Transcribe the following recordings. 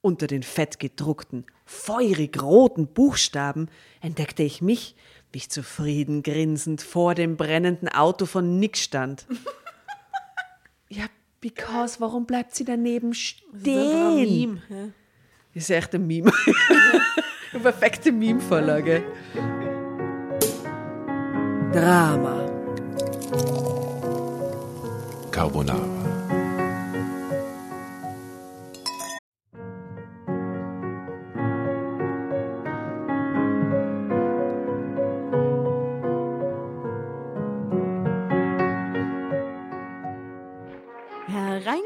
Unter den fettgedruckten, feurig roten Buchstaben entdeckte ich mich, wie ich zufrieden grinsend vor dem brennenden Auto von Nick stand. ja, because, warum bleibt sie daneben stehen? Ist, Meme, ja. ist echt ein Meme. Eine perfekte Meme-Vorlage. Drama. Carbonara.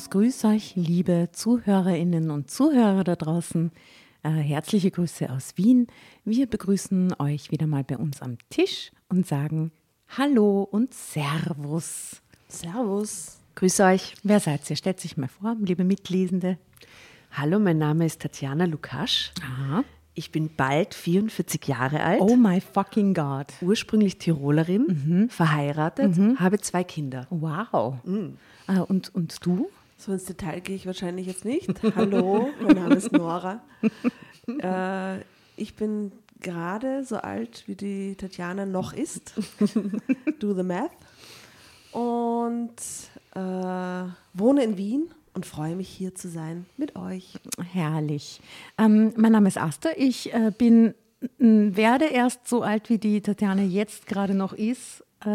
Servus, grüß euch, liebe Zuhörerinnen und Zuhörer da draußen. Äh, herzliche Grüße aus Wien. Wir begrüßen euch wieder mal bei uns am Tisch und sagen Hallo und Servus. Servus. Grüß euch. Wer seid ihr? Stellt sich mal vor, liebe Mitlesende. Hallo, mein Name ist Tatjana Lukasch. Aha. Ich bin bald 44 Jahre alt. Oh my fucking God. Ursprünglich Tirolerin, verheiratet, habe zwei Kinder. Wow. Äh, und, und du? So ins Detail gehe ich wahrscheinlich jetzt nicht. Hallo, mein Name ist Nora. äh, ich bin gerade so alt, wie die Tatjana noch ist. Do the math. Und äh, wohne in Wien und freue mich hier zu sein mit euch. Herrlich. Ähm, mein Name ist Asta. Ich äh, bin, werde erst so alt, wie die Tatjana jetzt gerade noch ist äh,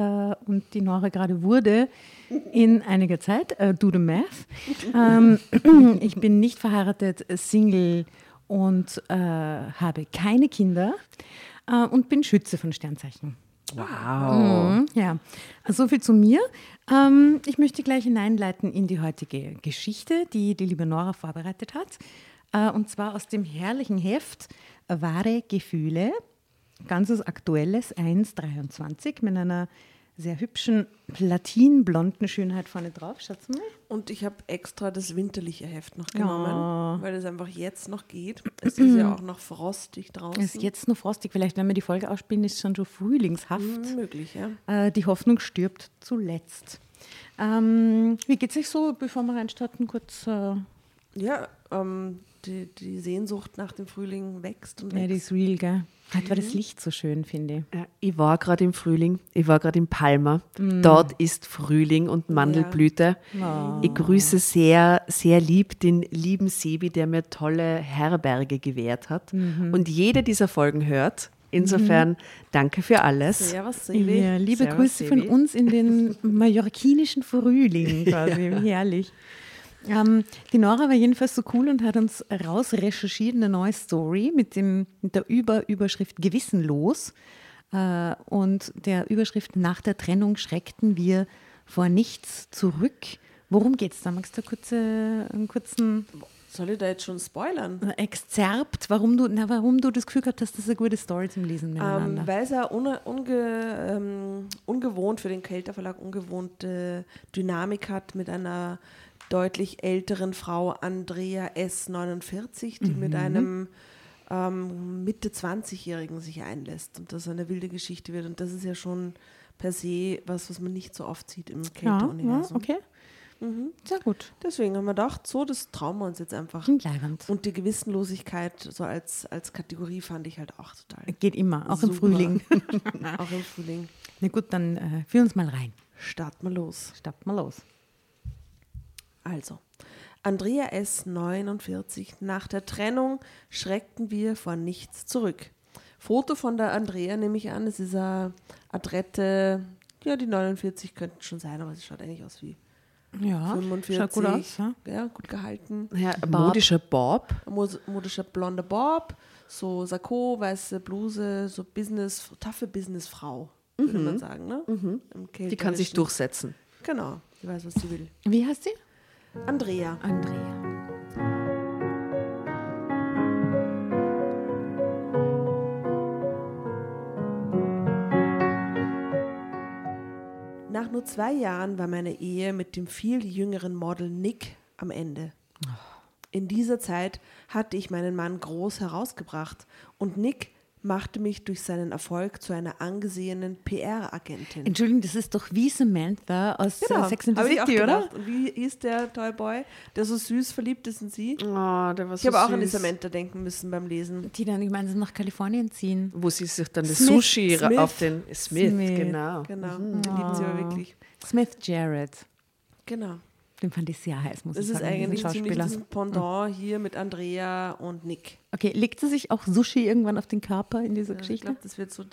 und die Nora gerade wurde in einiger Zeit. Äh, do the math. Ähm, ich bin nicht verheiratet, Single und äh, habe keine Kinder äh, und bin Schütze von Sternzeichen. Wow. Mhm, ja, so viel zu mir. Ähm, ich möchte gleich hineinleiten in die heutige Geschichte, die die liebe Nora vorbereitet hat. Äh, und zwar aus dem herrlichen Heft Wahre Gefühle, ganzes aktuelles 1,23 mit einer sehr hübschen platinblonden Schönheit vorne drauf. Schaut's mal. Und ich habe extra das winterliche Heft noch genommen, weil es einfach jetzt noch geht. Es ist ja auch noch frostig draußen. Es ist jetzt noch frostig. Vielleicht, wenn wir die Folge ausspielen, ist es schon so frühlingshaft. Hm, möglich, ja. Äh, die Hoffnung stirbt zuletzt. Ähm, wie geht es euch so, bevor wir reinstarten, kurz? Äh, Ja, ähm, die, die Sehnsucht nach dem Frühling wächst und ja, die wächst. ist real, gell? Heute war das Licht so schön, finde ich. Ja, ich war gerade im Frühling, ich war gerade in Palma. Dort ist Frühling und Mandelblüte. Ich grüße sehr, sehr lieb den lieben Sebi, der mir tolle Herberge gewährt hat. Und jede dieser Folgen hört. Insofern danke für alles. Servus, Sevi. Ja, liebe Servus, Grüße von Sevi. uns in den mallorquinischen Frühling quasi. Herrlich. Ähm, die Nora war jedenfalls so cool und hat uns raus recherchiert eine neue Story mit, dem, mit der Überüberschrift Gewissenlos äh, und der Überschrift Nach der Trennung schreckten wir vor nichts zurück. Worum geht es da? Magst du kurz, äh, einen kurzen Soll ich da jetzt schon spoilern? Exzerpt, warum du, na, warum du das Gefühl gehabt hast, das ist eine gute Story zum Lesen Ähm, miteinander? weil es ja unge, unge, ähm, ungewohnt für den Kelter Verlag ungewohnte Dynamik hat mit einer deutlich älteren Frau, Andrea S49, die mit einem ähm, Mitte 20-Jährigen sich einlässt und das eine wilde Geschichte wird. Und das ist ja schon per se was, was man nicht so oft sieht im ja, ja, Kelter-Universum. okay. Sehr gut. Deswegen haben wir gedacht, so, das trauen wir uns jetzt einfach. Klingt leibend. Und die Gewissenlosigkeit so als, als Kategorie fand ich halt auch total. Geht immer, auch im Super. Frühling. Auch im Frühling. Na gut, dann äh, führ uns mal rein. Starten wir los. Starten wir los. Also, Andrea S. 49. Nach der Trennung schreckten wir vor nichts zurück. Foto von der Andrea nehme ich an. Es ist eine Adrette, ja, die 49 könnten schon sein, aber sie schaut eigentlich aus wie Ja, 45. schaut gut aus. Ja? Ja, gut gehalten. Ja, modischer Bob. Modischer blonder Bob, so Sakko, weiße Bluse, so Business, taffe Businessfrau, würde man sagen, ne? Im Die kann sich durchsetzen. Genau, die weiß, was sie will. Wie heißt sie? Andrea. Andrea. Nach nur zwei Jahren war meine Ehe mit dem viel jüngeren Model Nick am Ende. In dieser Zeit hatte ich meinen Mann groß herausgebracht und Nick machte mich durch seinen Erfolg zu einer angesehenen PR-Agentin. Entschuldigung, das ist doch wie Samantha aus äh, Sex and the ich City, oder? Und wie hieß der Toy Boy, der so süß verliebt ist in sie? Oh, der war Ich so habe auch an die. Samantha denken müssen beim Lesen. Die dann gemeinsam nach Kalifornien ziehen. Wo sie sich dann das Smith. Sushi Smith. auf den Smith, Smith. genau. Genau, der liebt sie aber wirklich. Smith Jarrett. Genau. Den fand ich sehr heiß, muss Das ich ist sagen. diesen eigentlich ziemlich das Pendant hier mit Andrea und Nick. Okay, legt sie sich auch Sushi irgendwann auf den Körper in dieser Ja, ich Geschichte? glaube, das wird so,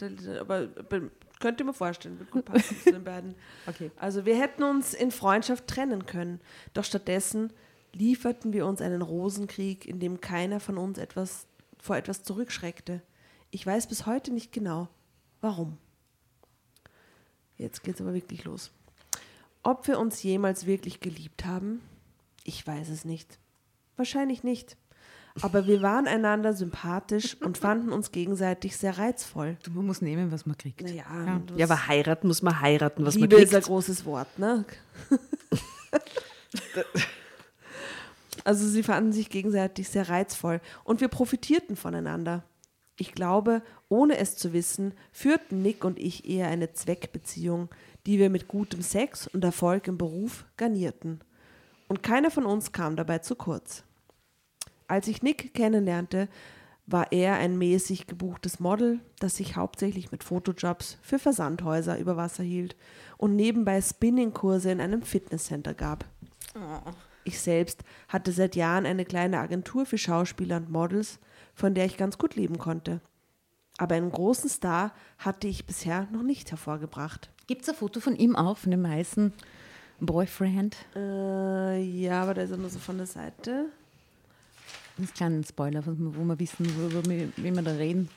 aber be- könnte ich mir vorstellen, wird gut passen zu den beiden. Okay. Also wir hätten uns in Freundschaft trennen können, doch stattdessen lieferten wir uns einen Rosenkrieg, in dem keiner von uns etwas vor etwas zurückschreckte. Ich weiß bis heute nicht genau, warum. Jetzt geht's aber wirklich los. Ob wir uns jemals wirklich geliebt haben? Ich weiß es nicht. Wahrscheinlich nicht. Aber wir waren einander sympathisch und fanden uns gegenseitig sehr reizvoll. Du, man muss nehmen, was man kriegt. Naja, das- Ja, aber heiraten muss man heiraten, was Liebe man ist ein kriegt. großes Wort, ne? also sie fanden sich gegenseitig sehr reizvoll und wir profitierten voneinander. Ich glaube, ohne es zu wissen, führten Nick und ich eher eine Zweckbeziehung, die wir mit gutem Sex und Erfolg im Beruf garnierten. Und keiner von uns kam dabei zu kurz. Als ich Nick kennenlernte, war er ein mäßig gebuchtes Model, das sich hauptsächlich mit Fotojobs für Versandhäuser über Wasser hielt und nebenbei Spinningkurse in einem Fitnesscenter gab. Ich selbst hatte seit Jahren eine kleine Agentur für Schauspieler und Models, von der ich ganz gut leben konnte. Aber einen großen Star hatte ich bisher noch nicht hervorgebracht. Gibt es ein Foto von ihm auch, von dem heißen Boyfriend? Äh, ja, aber da ist er nur so von der Seite. Ein kleinen Spoiler, wo wir, wissen, worüber wir, wie wir da reden.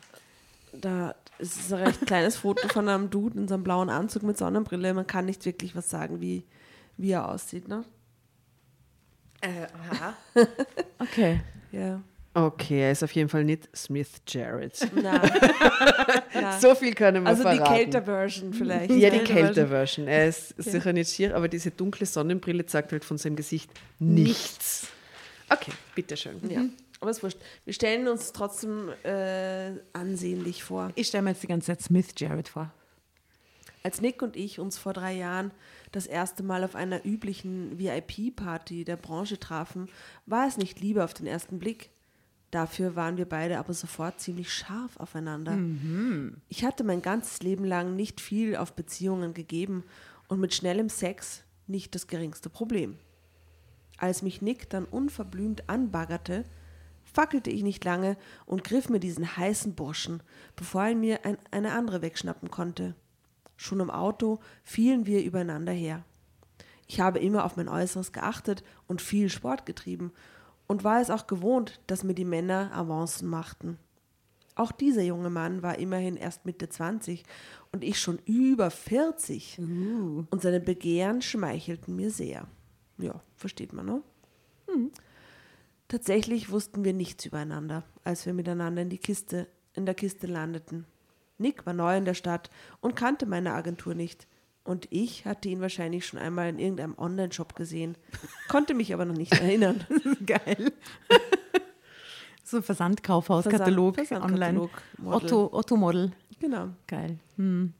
Da es ist ein recht kleines Foto von einem Dude in so einem blauen Anzug mit Sonnenbrille. Man kann nicht wirklich was sagen, wie, wie er aussieht, ne? Okay. Ja. Okay, er ist auf jeden Fall nicht Smith Jarrett. Na, na. So viel können wir also die verraten. Kälter-Version vielleicht. Ja, die Kälter-Version. Er ist sicher nicht schier, aber diese dunkle Sonnenbrille zeigt halt von seinem Gesicht nichts. Okay, bitteschön. Ja, aber ist wurscht. Wir stellen uns trotzdem äh, ansehnlich vor. Ich stelle mir jetzt die ganze Zeit Smith Jarrett vor. Als Nick und ich uns vor drei Jahren das erste Mal auf einer üblichen VIP-Party der Branche trafen, war es nicht Liebe auf den ersten Blick. Dafür waren wir beide aber sofort ziemlich scharf aufeinander. Ich hatte mein ganzes Leben lang nicht viel auf Beziehungen gegeben und mit schnellem Sex nicht das geringste Problem. Als mich Nick dann unverblümt anbaggerte, fackelte ich nicht lange und griff mir diesen heißen Burschen, bevor er mir ein, eine andere wegschnappen konnte. Schon im Auto fielen wir übereinander her. Ich habe immer auf mein Äußeres geachtet und viel Sport getrieben und war es auch gewohnt, dass mir die Männer Avancen machten. Auch dieser junge Mann war immerhin erst Mitte 20 und ich schon über 40. Und seine Begehren schmeichelten mir sehr. Ja, versteht man, ne? Tatsächlich wussten wir nichts übereinander, als wir miteinander in, die Kiste, in der Kiste landeten. Nick war neu in der Stadt und kannte meine Agentur nicht. Und ich hatte ihn wahrscheinlich schon einmal in irgendeinem Online-Shop gesehen, konnte mich aber noch nicht erinnern. Geil. so ein Versandkaufhauskatalog Versand- online. Versandkatalog, Model. Otto, Otto Model. Genau. Geil. Hm.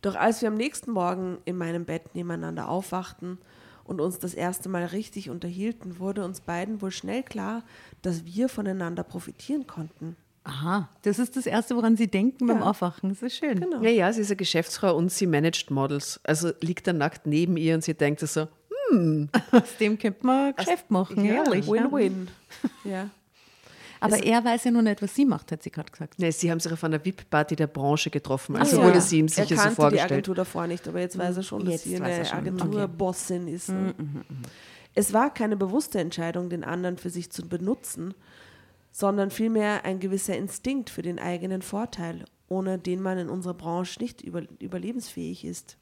Doch als wir am nächsten Morgen in meinem Bett nebeneinander aufwachten und uns das erste Mal richtig unterhielten, wurde uns beiden wohl schnell klar, dass wir voneinander profitieren konnten. Aha, das ist das Erste, woran Sie denken beim Aufwachen. Das ist schön. Genau. Ja, ja, sie ist eine Geschäftsfrau und sie managt Models. Also liegt er nackt neben ihr und sie denkt sich so, Aus dem könnte man Geschäft machen, Ja, ehrlich. Ja. Win-win. Ja. Aber er weiß ja noch nicht, was sie macht, hat sie gerade gesagt. ne, sie haben sich auf einer VIP-Party der Branche getroffen. Also Ja. wurde sie ihm er sicher so kannte die vorgestellt. Agentur davor nicht, aber jetzt weiß er schon, dass Jetzt sie eine. Agenturbossin ist. ne? Es war keine bewusste Entscheidung, den anderen für sich zu benutzen, sondern vielmehr ein gewisser Instinkt für den eigenen Vorteil, ohne den man in unserer Branche nicht über, überlebensfähig ist.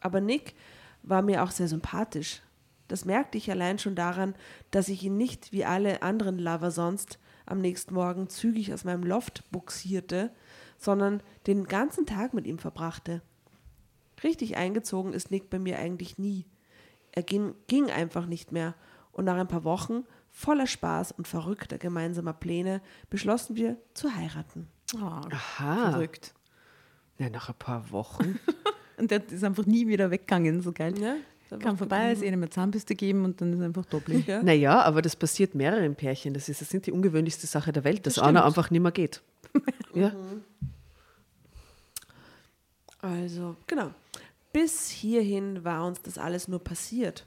Aber Nick war mir auch sehr sympathisch. Das merkte ich allein schon daran, dass ich ihn nicht wie alle anderen Lover sonst am nächsten Morgen zügig aus meinem Loft buxierte, sondern den ganzen Tag mit ihm verbrachte. Richtig eingezogen ist Nick bei mir eigentlich nie. Er ging, ging einfach nicht mehr und nach ein paar Wochen voller Spaß und verrückter gemeinsamer Pläne beschlossen wir zu heiraten. Oh, Aha. verrückt. Ja, nach ein paar Wochen. Und der ist einfach nie wieder weggegangen, so geil. Ja, Kam vorbei, ist ihnen eine Zahnbürste geben und dann ist einfach doppelt. Ja. Naja, aber das passiert mehreren Pärchen. Das ist das sind die ungewöhnlichste Sache der Welt, dass Das einer stimmt. einfach nicht mehr geht. ja. Also, genau. Bis hierhin war uns das alles nur passiert.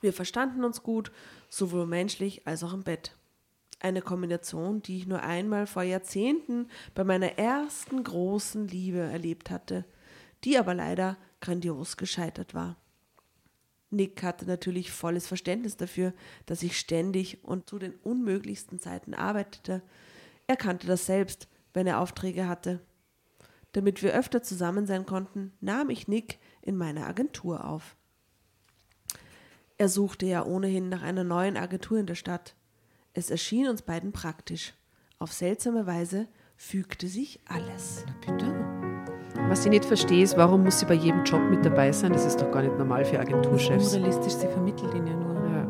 Wir verstanden uns gut, sowohl menschlich als auch im Bett. Eine Kombination, die ich nur einmal vor Jahrzehnten bei meiner ersten großen Liebe erlebt hatte, die aber leider grandios gescheitert war. Nick hatte natürlich volles Verständnis dafür, dass ich ständig und zu den unmöglichsten Zeiten arbeitete. Er kannte das selbst, wenn er Aufträge hatte. Damit wir öfter zusammen sein konnten, nahm ich Nick in meine Agentur auf. Er suchte ja ohnehin nach einer neuen Agentur in der Stadt. Es erschien uns beiden praktisch. Auf seltsame Weise fügte sich alles. Bitte? Was ich nicht verstehe, ist, warum muss sie bei jedem Job mit dabei sein? Das ist doch gar nicht normal für Agenturchefs. Unrealistisch, sie vermittelt ihn ja nur. Ja.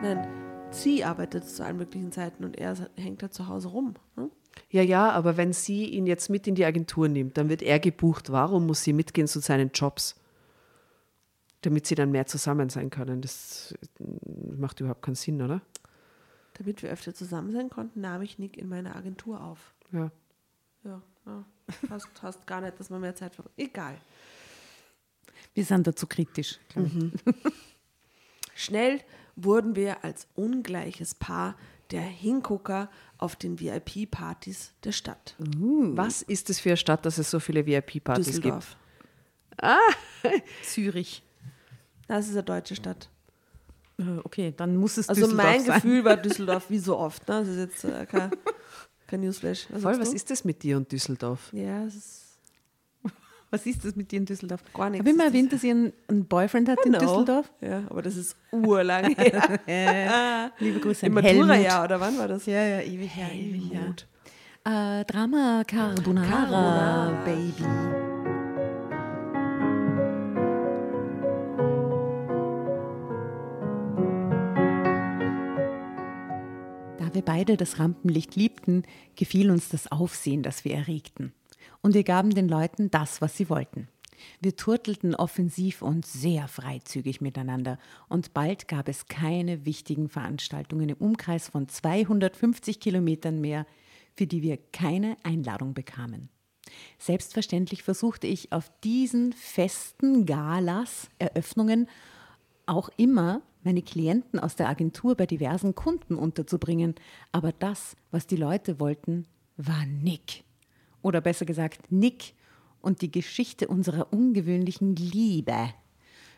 Nein, sie arbeitet zu allen möglichen Zeiten und er hängt da zu Hause rum. Ne? ja, ja, aber wenn sie ihn jetzt mit in die Agentur nimmt, dann wird er gebucht. Warum muss sie mitgehen zu seinen Jobs? Damit sie dann mehr zusammen sein können. Das äh, macht überhaupt keinen Sinn, oder? Damit wir öfter zusammen sein konnten, nahm ich Nick in meine Agentur auf. Ja. Ja, ja. Hast, hast gar nicht, dass man mehr Zeit verbringt. Egal. Wir sind dazu kritisch. ich. Schnell wurden wir als ungleiches Paar der Hingucker auf den VIP-Partys der Stadt. Was ist es für eine Stadt, dass es so viele VIP-Partys gibt? Düsseldorf. Zürich. Das ist eine deutsche Stadt. Äh, Okay, dann muss es Also Düsseldorf mein sein. Gefühl war Düsseldorf wie so oft. Ne? Das ist jetzt äh, kein, kein Newsflash. Was Voll, was ist das mit dir und Düsseldorf? Ja, es ist Was ist das mit dir in Düsseldorf? Gar nichts Habe ich mal das. erwähnt, dass ihr einen, einen Boyfriend hat in Genau. Düsseldorf? Ja, aber das ist urlang her. Liebe Grüße Im an Helmut. Matura-Jahr, oder wann war das? Ja, ja, ewig her, ewig her. Äh, Drama Carbonara, Carbonara. Baby. Wir beide das Rampenlicht liebten, gefiel uns das Aufsehen, das wir erregten. Und wir gaben den Leuten das, was sie wollten. Wir turtelten offensiv und sehr freizügig miteinander und bald gab es keine wichtigen Veranstaltungen im Umkreis von 250 Kilometern mehr, für die wir keine Einladung bekamen. Selbstverständlich versuchte ich auf diesen festen Galas, Eröffnungen, auch immer meine Klienten aus der Agentur bei diversen Kunden unterzubringen. Aber das, was die Leute wollten, war Nick. Oder besser gesagt, Nick und die Geschichte unserer ungewöhnlichen Liebe.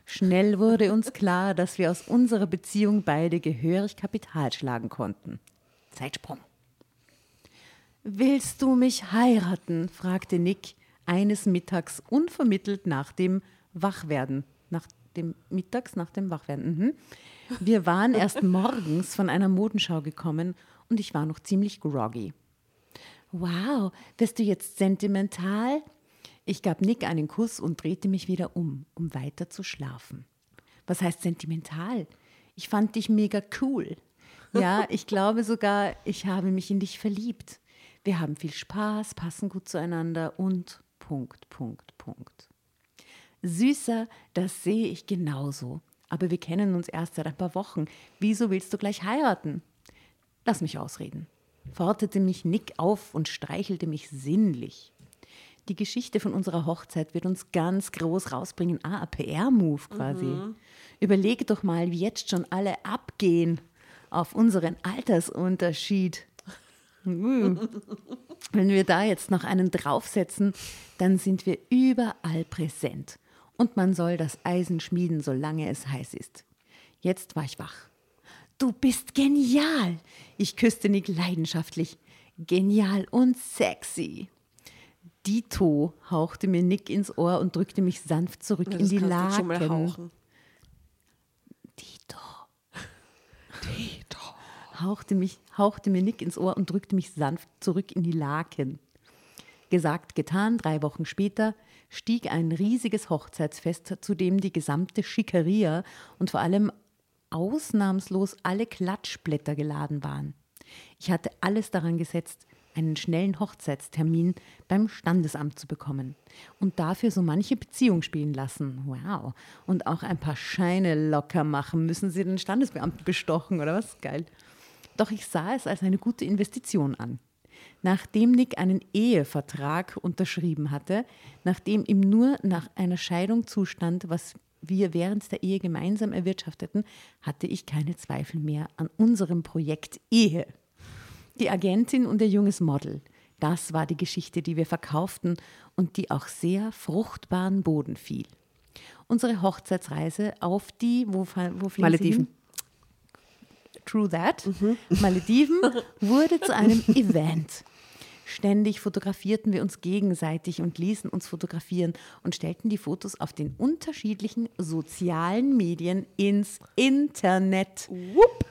Schnell wurde uns klar, dass wir aus unserer Beziehung beide gehörig Kapital schlagen konnten. Zeitsprung. Willst du mich heiraten? fragte Nick eines Mittags unvermittelt nach dem Wachwerden. Dem Mittags, nach dem Wachwerden. Mhm. Wir waren erst morgens von einer Modenschau gekommen und ich war noch ziemlich groggy. Wow, wirst du jetzt sentimental? Ich gab Nick einen Kuss und drehte mich wieder um, um weiter zu schlafen. Was heißt sentimental? Ich fand dich mega cool. Ja, ich glaube sogar, ich habe mich in dich verliebt. Wir haben viel Spaß, passen gut zueinander und Punkt, Punkt, Punkt. Süßer, das sehe ich genauso. Aber wir kennen uns erst seit ein paar Wochen. Wieso willst du gleich heiraten? Lass mich ausreden. Forderte mich Nick auf und streichelte mich sinnlich. Die Geschichte von unserer Hochzeit wird uns ganz groß rausbringen. Ah, ein PR-Move quasi. Mhm. Überleg doch mal, wie jetzt schon alle abgehen auf unseren Altersunterschied. Wenn wir da jetzt noch einen draufsetzen, dann sind wir überall präsent. Und man soll das Eisen schmieden, solange es heiß ist. Jetzt war ich wach. Du bist genial! Ich küsste Nick leidenschaftlich. Genial und sexy. Dito hauchte mir Nick ins Ohr und drückte mich sanft zurück ja, in die Laken. Dito. Dito. Hauchte, mich, hauchte mir Nick ins Ohr und drückte mich sanft zurück in die Laken. Gesagt, getan, drei Wochen später stieg ein riesiges Hochzeitsfest, zu dem die gesamte Schickeria und vor allem ausnahmslos alle Klatschblätter geladen waren. Ich hatte alles daran gesetzt, einen schnellen Hochzeitstermin beim Standesamt zu bekommen und dafür so manche Beziehung spielen lassen. Wow. Und auch ein paar Scheine locker machen. Müssen Sie den Standesbeamten bestochen oder was? Geil. Doch ich sah es als eine gute Investition an. Nachdem Nick einen Ehevertrag unterschrieben hatte, nachdem ihm nur nach einer Scheidung zustand, was wir während der Ehe gemeinsam erwirtschafteten, hatte ich keine Zweifel mehr an unserem Projekt Ehe. Die Agentin und ihr junges Model. Das war die Geschichte, die wir verkauften und die auch sehr fruchtbaren Boden fiel. Unsere Hochzeitsreise auf die, wo, wo Malediven. True that. Mhm. Malediven wurde zu einem Event. Ständig fotografierten wir uns gegenseitig und ließen uns fotografieren und stellten die Fotos auf den unterschiedlichen sozialen Medien ins Internet. Whoop.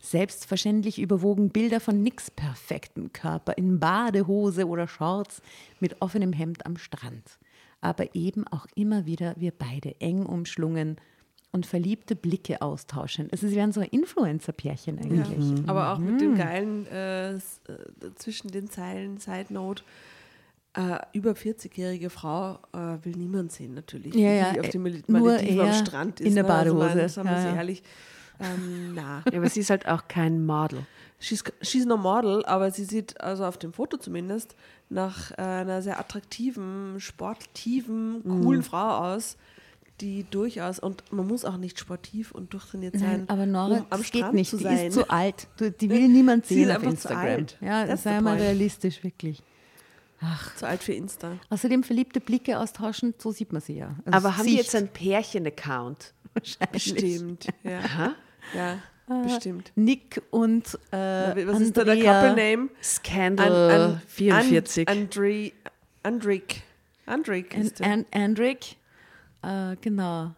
Selbstverständlich überwogen Bilder von nix perfekten Körper in Badehose oder Shorts mit offenem Hemd am Strand. Aber eben auch immer wieder wir beide eng umschlungen und verliebte Blicke austauschen. Also sie wären so Influencer-Pärchen eigentlich. Ja, aber auch mhm. mit dem geilen äh, äh, zwischen den Zeilen Side Note. Äh, über 40-jährige Frau äh, will niemand sehen natürlich, ja, ja, die auf dem Malediven am Strand ist. In der ne? also Badehose. Sagen wir ja, ehrlich. Ähm, na. Ja, aber sie ist halt auch kein Model. She's, she's no Model, aber sie sieht also auf dem Foto zumindest nach äh, einer sehr attraktiven, sportiven, coolen mm. Frau aus die durchaus, und man muss auch nicht sportiv und durchtrainiert sein, Nein, aber Nora, um am Strand geht nicht. zu sein. Die ist zu alt. Die will niemand sehen auf Instagram. Ja, das sei mal realistisch, wirklich. Ach. Zu alt für Insta. Außerdem verliebte Blicke austauschen, so sieht man sie ja. Also aber haben die jetzt einen Pärchen-Account? Wahrscheinlich. Bestimmt. Ja. Aha. ja. Ah, bestimmt. Nick und äh, Was Andrea. ist da der Couple-Name? Scandal an, an, 44. An, Andre, Andrik. Andrik ist and, and, Andrik äh, genau.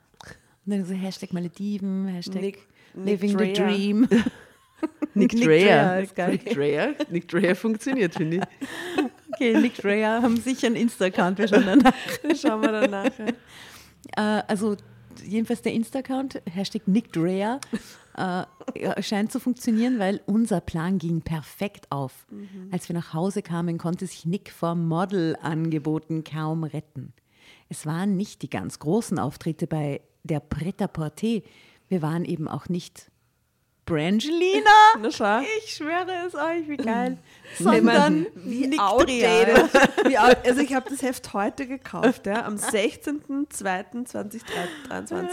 Und dann so Hashtag Malediven, Hashtag Nick, Living Nick the Dream. Nick, Nick Dreher. Nick Dreher. Nick Dreher funktioniert, finde ich. Okay, Nick Dreher haben sicher einen Insta-Account. Wir schauen danach. schauen wir danach. Ja. Äh, also jedenfalls der Insta-Account, Hashtag Nick Dreher, äh, scheint zu funktionieren, weil unser Plan ging perfekt auf. Mhm. Als wir nach Hause kamen, konnte sich Nick vor Model-Angeboten kaum retten. Es waren nicht die ganz großen Auftritte bei der Pret-à-Porter. Wir waren eben auch nicht Brangelina. ich schwöre es euch, wie geil. Sondern wie Nick outdated. wie also ich habe das Heft heute gekauft, ja, am 16.02.2023.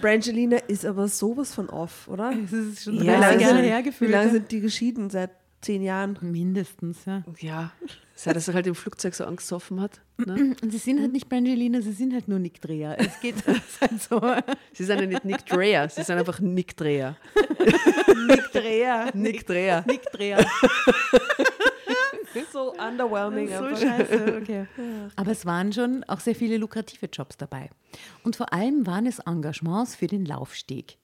Brangelina ist aber sowas von off, oder? Es ist schon Ja, 30 also- Jahre Wie hergefühlt. lange sind die geschieden? Seit zehn Jahren. Mindestens, ja. Ja, seit er sich halt im Flugzeug so angesoffen hat. Ne? Und sie sind halt nicht Brangelina, sie sind halt nur Nick Dreher. Es geht halt so. Sie sind ja nicht Nick Dreher, sie sind einfach Nick Dreher. Nick Dreher. Nick Dreher. Nick Dreher. so underwhelming. So scheiße, okay. Aber es waren schon auch sehr viele lukrative Jobs dabei. Und vor allem waren es Engagements für den Laufsteg,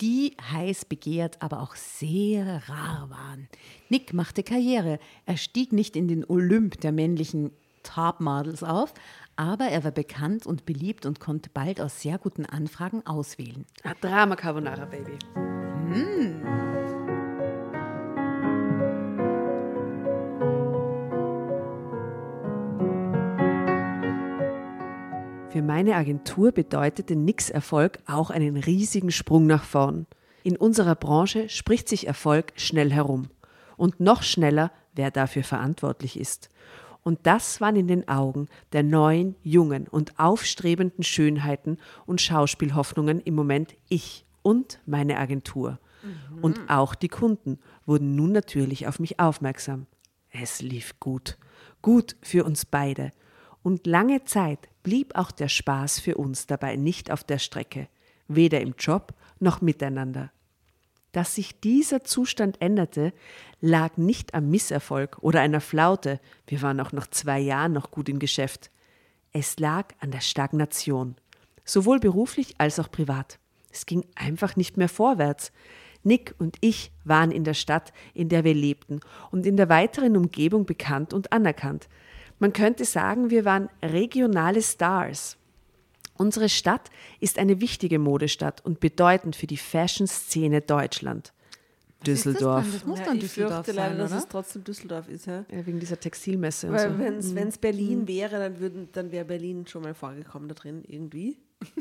die heiß begehrt, aber auch sehr rar waren. Nick machte Karriere. Er stieg nicht in den Olymp der männlichen Top-Models auf, aber er war bekannt und beliebt und konnte bald aus sehr guten Anfragen auswählen. Ah, Drama Carbonara, Baby. Für meine Agentur bedeutete Nix Erfolg auch einen riesigen Sprung nach vorn. In unserer Branche spricht sich Erfolg schnell herum. Und noch schneller, wer dafür verantwortlich ist. Und das waren in den Augen der neuen, jungen und aufstrebenden Schönheiten und Schauspielhoffnungen im Moment ich und meine Agentur. Und auch die Kunden wurden nun natürlich auf mich aufmerksam. Es lief gut. Gut für uns beide. Und lange Zeit blieb auch der Spaß für uns dabei nicht auf der Strecke, weder im Job noch miteinander. Dass sich dieser Zustand änderte, lag nicht am Misserfolg oder einer Flaute, wir waren auch nach zwei Jahren noch gut im Geschäft. Es lag an der Stagnation, sowohl beruflich als auch privat. Es ging einfach nicht mehr vorwärts. Nick und ich waren in der Stadt, in der wir lebten und in der weiteren Umgebung bekannt und anerkannt. Man könnte sagen, wir waren regionale Stars. Unsere Stadt ist eine wichtige Modestadt und bedeutend für die Fashion-Szene Deutschland. Düsseldorf. Das muss Ja, dann ich Düsseldorf fürchte leider, sein, dass oder? es trotzdem Düsseldorf ist. Ja? Ja, wegen dieser Textilmesse und Weil so. wenn es Berlin wäre, dann, würden, dann wäre Berlin schon mal vorgekommen da drin irgendwie.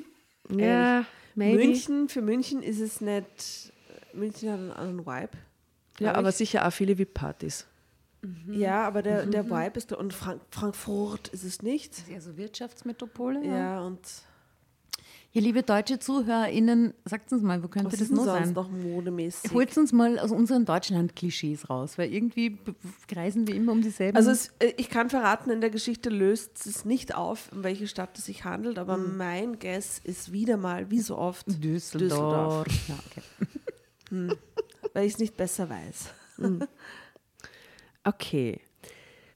Ja, maybe. München, für München ist es nicht. München hat einen anderen Vibe. Ja, aber ich. sicher auch viele VIP-Partys. Ja, aber der, der Vibe ist. Und Frank Frankfurt ist es nicht. Das ist eher so Wirtschaftsmetropole. Ja, und Ja, liebe deutsche ZuhörerInnen, sagt uns mal, wo könnte was das nur sein? noch modemäßig? Holt uns mal aus unseren Deutschland-Klischees raus, weil irgendwie kreisen wir immer um dieselben. Also es, äh, ich kann verraten, in der Geschichte löst es nicht auf, um welche Stadt es sich handelt, aber Hm. mein Guess ist wieder mal, wie so oft, Düsseldorf. Ja, okay. weil ich es nicht besser weiß. Okay.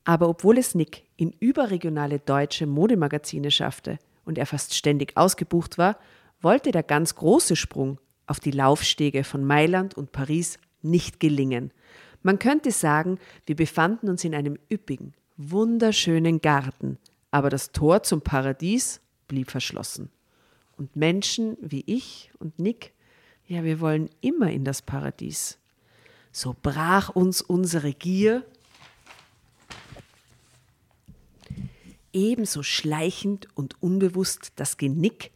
Aber obwohl es Nick in überregionale deutsche Modemagazine schaffte und er fast ständig ausgebucht war, wollte der ganz große Sprung auf die Laufstege von Mailand und Paris nicht gelingen. Man könnte sagen, wir befanden uns in einem üppigen, wunderschönen Garten, aber das Tor zum Paradies blieb verschlossen. Und Menschen wie ich und Nick, ja, wir wollen immer in das Paradies. So brach uns unsere Gier ebenso schleichend und unbewusst das Genick,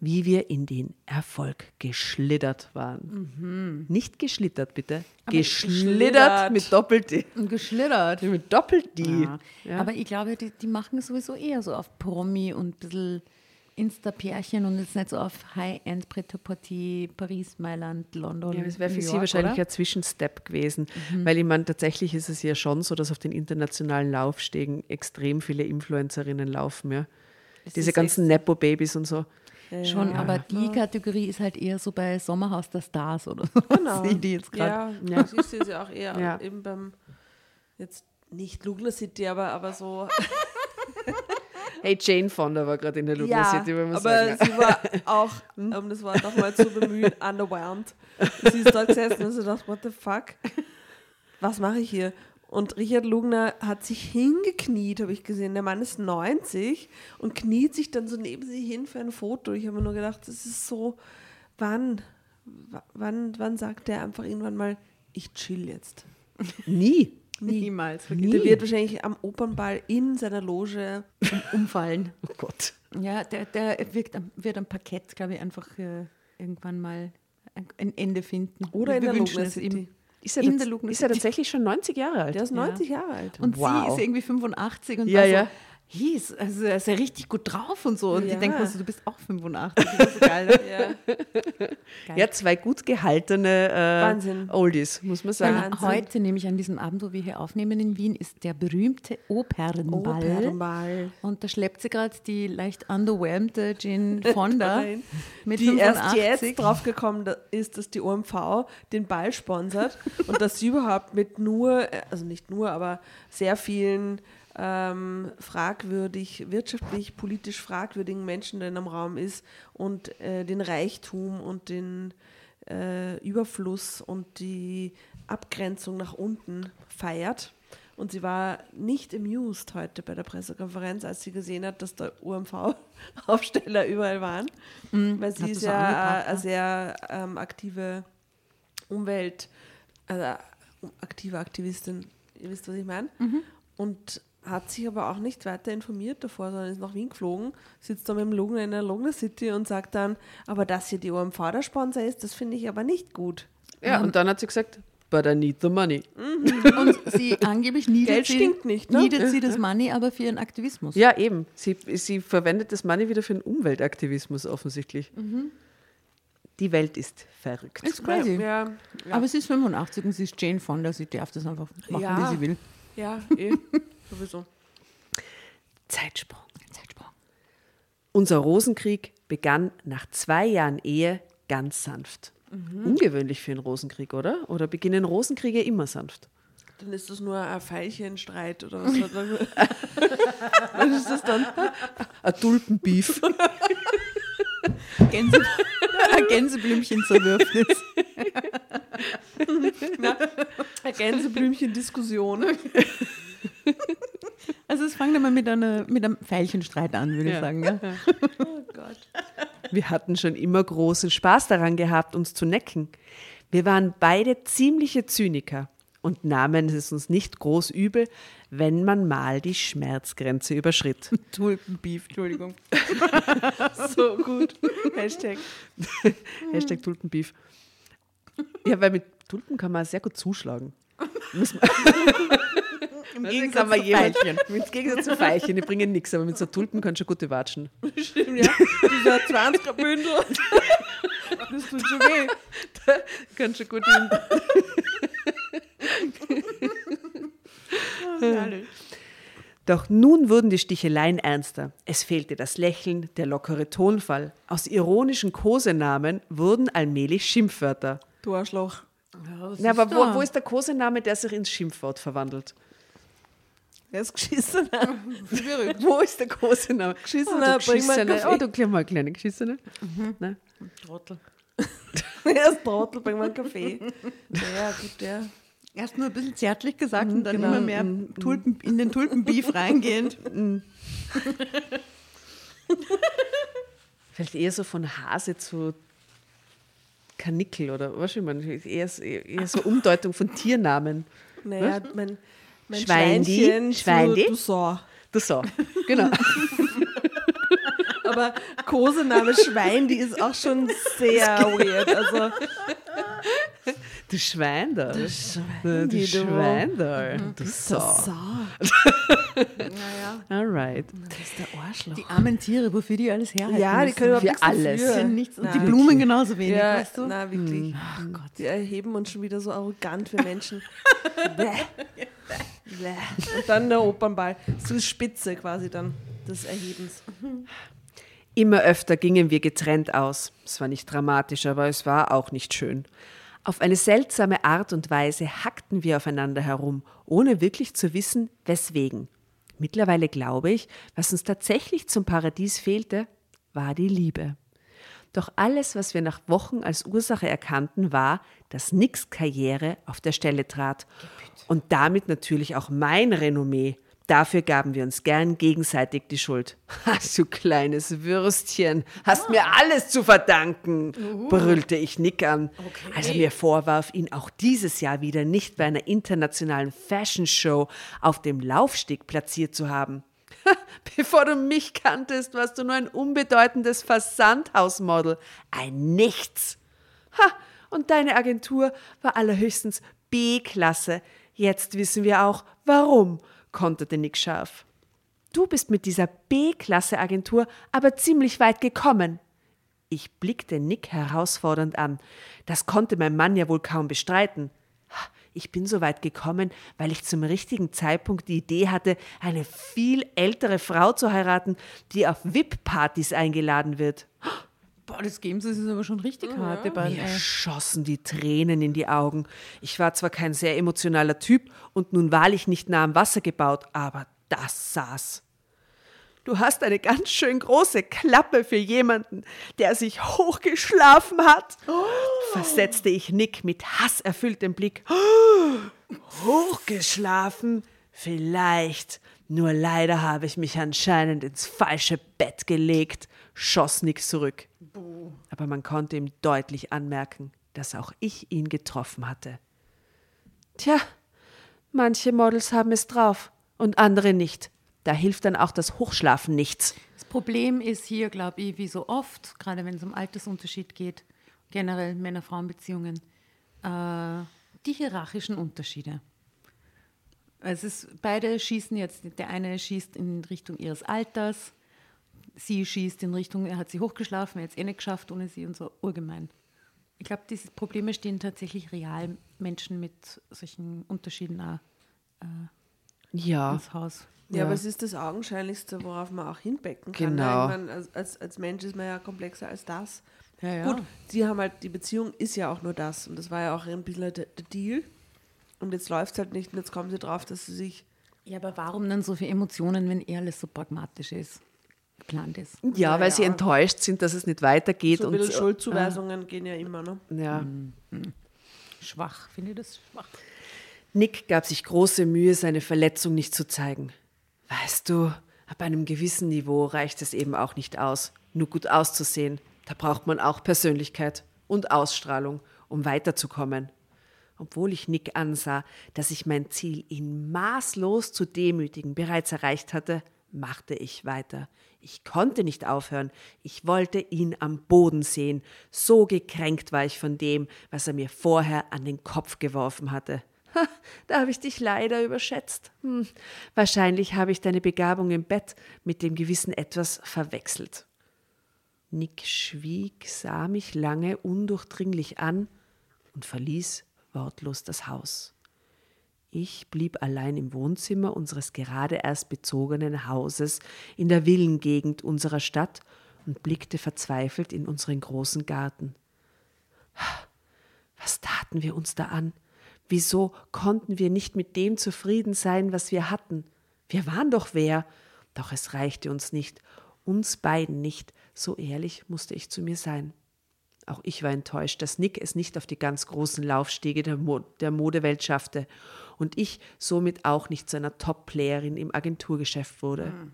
wie wir in den Erfolg geschlittert waren. Nicht geschlittert, bitte. Geschlittert geschlittert. mit Doppel-D. Und geschlittert. Mit Doppel-D. Ja. Aber ich glaube, die, die machen sowieso eher so auf Promi und ein bisschen Insta-Pärchen und jetzt nicht so auf High-End Prêt-à-Porter, Paris, Mailand, London. Ja, das wäre für New Sie York, wahrscheinlich oder? ein Zwischenstep gewesen, weil ich meine, tatsächlich ist es ja schon so, dass auf den internationalen Laufstegen extrem viele Influencerinnen laufen, ja. Diese ganzen Nepo-Babys und so. Schon, aber die Kategorie ist halt eher so bei Sommerhaus der Stars oder so. Genau. Sehe die jetzt gerade. Ja, ja. ich sehe sie auch eher Ja. eben beim, jetzt nicht Lugler City, aber, aber so. Hey, Jane Fonda war gerade in der Lugner ja, City, wenn man aber sagen. sie war auch, um das Wort nochmal zu bemühen, underwhelmed. Sie ist dort gesessen und sie dachte, what the fuck? Was mache ich hier? Und Richard Lugner hat sich hingekniet, habe ich gesehen. Der Mann ist 90 und kniet sich dann so neben sie hin für ein Foto. Ich habe mir nur gedacht, das ist so, wann, wann, wann sagt der einfach irgendwann mal, ich chill jetzt? Nie. Niemals. Der wird wahrscheinlich am Opernball in seiner Loge umfallen. Oh Gott. Ja, der, der wird, am- wird am Parkett, glaube ich, einfach äh, irgendwann mal ein, ein Ende finden. oder in der es City. ihm. Ist er, ist er tatsächlich schon 90 Jahre alt? Der ist 90 Jahre alt. Und Wow. sie ist irgendwie 85 und Ja, war so, ja. Hieß. Also er ist ja richtig gut drauf und so. Und Ja. die denken so, du bist auch 85. Das ist so geil. ne? Ja. Geil. Ja, zwei gut gehaltene äh, Wahnsinn. Oldies, muss man sagen. Wahnsinn. Heute, nämlich an diesem Abend, wo wir hier aufnehmen in Wien, ist der berühmte Opernball. Opernball. Und da schleppt sie gerade die leicht underwhelmte Jane Fonda mit die erst 85. jetzt draufgekommen ist, dass die OMV den Ball sponsert und dass sie überhaupt mit nur, äh, also nicht nur, aber sehr vielen ähm, fragwürdig, wirtschaftlich, politisch fragwürdigen Menschen in einem Raum ist und äh, den Reichtum und den äh, Überfluss und die Abgrenzung nach unten feiert. Und sie war nicht amused heute bei der Pressekonferenz, als sie gesehen hat, dass da UMV-Aufsteller überall waren. Weil sie ist ja ja. eine sehr ähm, aktive Umwelt, also aktive Aktivistin, ihr wisst, was ich meine. Mhm. Und hat sich aber auch nicht weiter informiert davor, sondern ist nach Wien geflogen, sitzt da mit dem Lugner in der Lugner City und sagt dann, aber dass hier die OMV der Sponsor ist, das finde ich aber nicht gut. Ja, und dann hat sie gesagt, but I need the money. Und sie angeblich niedert, Geld sie, nicht, ne? niedert sie das Money aber für ihren Aktivismus. Ja, eben. Sie, sie verwendet das Money wieder für den Umweltaktivismus offensichtlich. Die Welt ist verrückt. Ist crazy. Ja, ja, Aber sie ist 85 und sie ist Jane Fonda, sie darf das einfach machen, Ja. wie sie will. ja eh, sowieso. Zeitsprung. Zeitsprung. Unser Rosenkrieg begann nach zwei Jahren Ehe ganz sanft. Ungewöhnlich für einen Rosenkrieg, oder? Oder beginnen Rosenkriege immer sanft? Dann ist das nur ein Veilchenstreit oder was? was ist das dann? Ein Tulpenbeef. Gänse, ein Gänseblümchen zerwürfnis. Eine Gänseblümchen-Diskussion. Also es fängt einmal mit, einer, mit einem Veilchenstreit an, würde ich Ja. sagen. Ja? Oh Gott. Wir hatten schon immer großen Spaß daran gehabt, uns zu necken. Wir waren beide ziemliche Zyniker und nahmen es uns nicht groß übel, wenn man mal die Schmerzgrenze überschritt. Tulpenbeef, Entschuldigung. So gut. Hashtag. Hashtag Tulpenbeef. Ja, weil mit Tulpen kann man sehr gut zuschlagen. Im Also Gegensatz zu Veilchen. Mit Gegensatz zu Veilchen, die bringen nichts, aber mit so Tulpen kannst du gute watschen. Stimmt, ja. Dieser 20er Bündel. Das tut schon weh. Kannst du gut Doch nun wurden die Sticheleien ernster. Es fehlte das Lächeln, der lockere Tonfall. Aus ironischen Kosenamen wurden allmählich Schimpfwörter. Du Arschloch. Na, aber wo, wo ist der Kosename, der sich ins Schimpfwort verwandelt? Er ist geschissen. Wo ist der Kosename? Geschissener, oh, du bring mal Geschissene. Oh, du kleine, kleine Geschissene. Ne? Trottel. Er ist Trottel, bring mal einen Kaffee. Ja, gut, der. Erst nur ein bisschen zärtlich gesagt und dann genau. immer mehr Tulpen, in den Tulpenbeef reingehend. Vielleicht eher so von Hase zu Kanickel oder was ich meine, eher, so- eher so Umdeutung von Tiernamen. Naja, mein, mein Schweindi, Schweinchen Schweindi. zu Dussault. Das so, genau. Aber Kosename Schwein, die ist auch schon sehr weird. Also, Du Schwein da. Du Schweindi, du. Schwein da. Du so. Naja. Alright. Das ist der Arschloch. Die armen Tiere, wofür die alles herhalten Ja, die müssen. können überhaupt Für nichts alles. dafür. nichts. Und die. Blumen genauso wenig, Ja, weißt du? na wirklich. Ach Gott. Die erheben uns schon wieder so arrogant für Menschen. Und dann der Opernball. So die Spitze quasi dann des Erhebens. Immer öfter gingen wir getrennt aus. Es war nicht dramatisch, aber es war auch nicht schön. Auf eine seltsame Art und Weise hackten wir aufeinander herum, ohne wirklich zu wissen, weswegen. Mittlerweile glaube ich, was uns tatsächlich zum Paradies fehlte, war die Liebe. Doch alles, was wir nach Wochen als Ursache erkannten, war, dass nix Karriere auf der Stelle trat. Und damit natürlich auch mein Renommee. Dafür gaben wir uns gern gegenseitig die Schuld. Ha, du kleines Würstchen, hast mir alles zu verdanken, brüllte ich Nick an, als er mir vorwarf, ihn auch dieses Jahr wieder nicht bei einer internationalen Fashion Show auf dem Laufsteg platziert zu haben. Bevor du mich kanntest, warst du nur ein unbedeutendes Versandhausmodel. Ein Nichts. Ha, und deine Agentur war allerhöchstens B-Klasse. Jetzt wissen wir auch, warum, konterte Nick scharf. Du bist mit dieser B-Klasse-Agentur aber ziemlich weit gekommen. Ich blickte Nick herausfordernd an. Das konnte mein Mann ja wohl kaum bestreiten. Ich bin so weit gekommen, weil ich zum richtigen Zeitpunkt die Idee hatte, eine viel ältere Frau zu heiraten, die auf VIP-Partys eingeladen wird. Boah, das Games ist aber schon richtig hart. Ja. Mir schossen die Tränen in die Augen. Ich war zwar kein sehr emotionaler Typ und nun wahrlich nicht nah am Wasser gebaut, aber das saß. Du hast eine ganz schön große Klappe für jemanden, der sich hochgeschlafen hat, oh. versetzte ich Nick mit hasserfülltem Blick. Oh. Hochgeschlafen? Vielleicht. Nur leider habe ich mich anscheinend ins falsche Bett gelegt, schoss Nick zurück. Aber man konnte ihm deutlich anmerken, dass auch ich ihn getroffen hatte. Tja, manche Models haben es drauf und andere nicht. Da hilft dann auch das Hochschlafen nichts. Das Problem ist hier, glaube ich, wie so oft, gerade wenn es um Altersunterschied geht, generell Männer-Frauen-Beziehungen, äh, die hierarchischen Unterschiede. Es ist, beide schießen jetzt, der eine schießt in Richtung ihres Alters, sie schießt in Richtung, er hat sie hochgeschlafen, er hat es eh nicht geschafft ohne sie und so, urgemein. Ich glaube, diese Probleme stehen tatsächlich real Menschen mit solchen Unterschieden auch äh, ja. ins Haus. Ja, ja, aber es ist das Augenscheinlichste, worauf man auch hinbecken kann. Genau. Ich meine, als, als, als Mensch ist man ja komplexer als das. Ja, ja. Gut, die haben halt, die Beziehung ist ja auch nur das. Und das war ja auch ein bisschen der, der Deal. Und jetzt läuft es halt nicht und jetzt kommen sie drauf, dass sie sich. Ja, aber warum dann so viele Emotionen, wenn eh alles so pragmatisch ist? Geplant ist. Ja, weil sie enttäuscht sind, dass es nicht weitergeht. So und so, Schuldzuweisungen äh, gehen ja immer, ne? Ja. Mhm. Schwach, finde ich das schwach. Nick gab sich große Mühe, seine Verletzung nicht zu zeigen. Weißt du, ab einem gewissen Niveau reicht es eben auch nicht aus, nur gut auszusehen. Da braucht man auch Persönlichkeit und Ausstrahlung, um weiterzukommen. Obwohl ich Nick ansah, dass ich mein Ziel, ihn maßlos zu demütigen, bereits erreicht hatte, machte ich weiter. Ich konnte nicht aufhören. Ich wollte ihn am Boden sehen. So gekränkt war ich von dem, was er mir vorher an den Kopf geworfen hatte. Ha, da habe ich dich leider überschätzt. Hm. Wahrscheinlich habe ich deine Begabung im Bett mit dem gewissen etwas verwechselt. Nick schwieg, sah mich lange undurchdringlich an und verließ wortlos das Haus. Ich blieb allein im Wohnzimmer unseres gerade erst bezogenen Hauses in der Villengegend unserer Stadt und blickte verzweifelt in unseren großen Garten. Was taten wir uns da an? Wieso konnten wir nicht mit dem zufrieden sein, was wir hatten? Wir waren doch wer. Doch es reichte uns nicht, uns beiden nicht, so ehrlich musste ich zu mir sein. Auch ich war enttäuscht, dass Nick es nicht auf die ganz großen Laufstege der, Mo der Modewelt schaffte und ich somit auch nicht zu einer Top-Playerin im Agenturgeschäft wurde. Mhm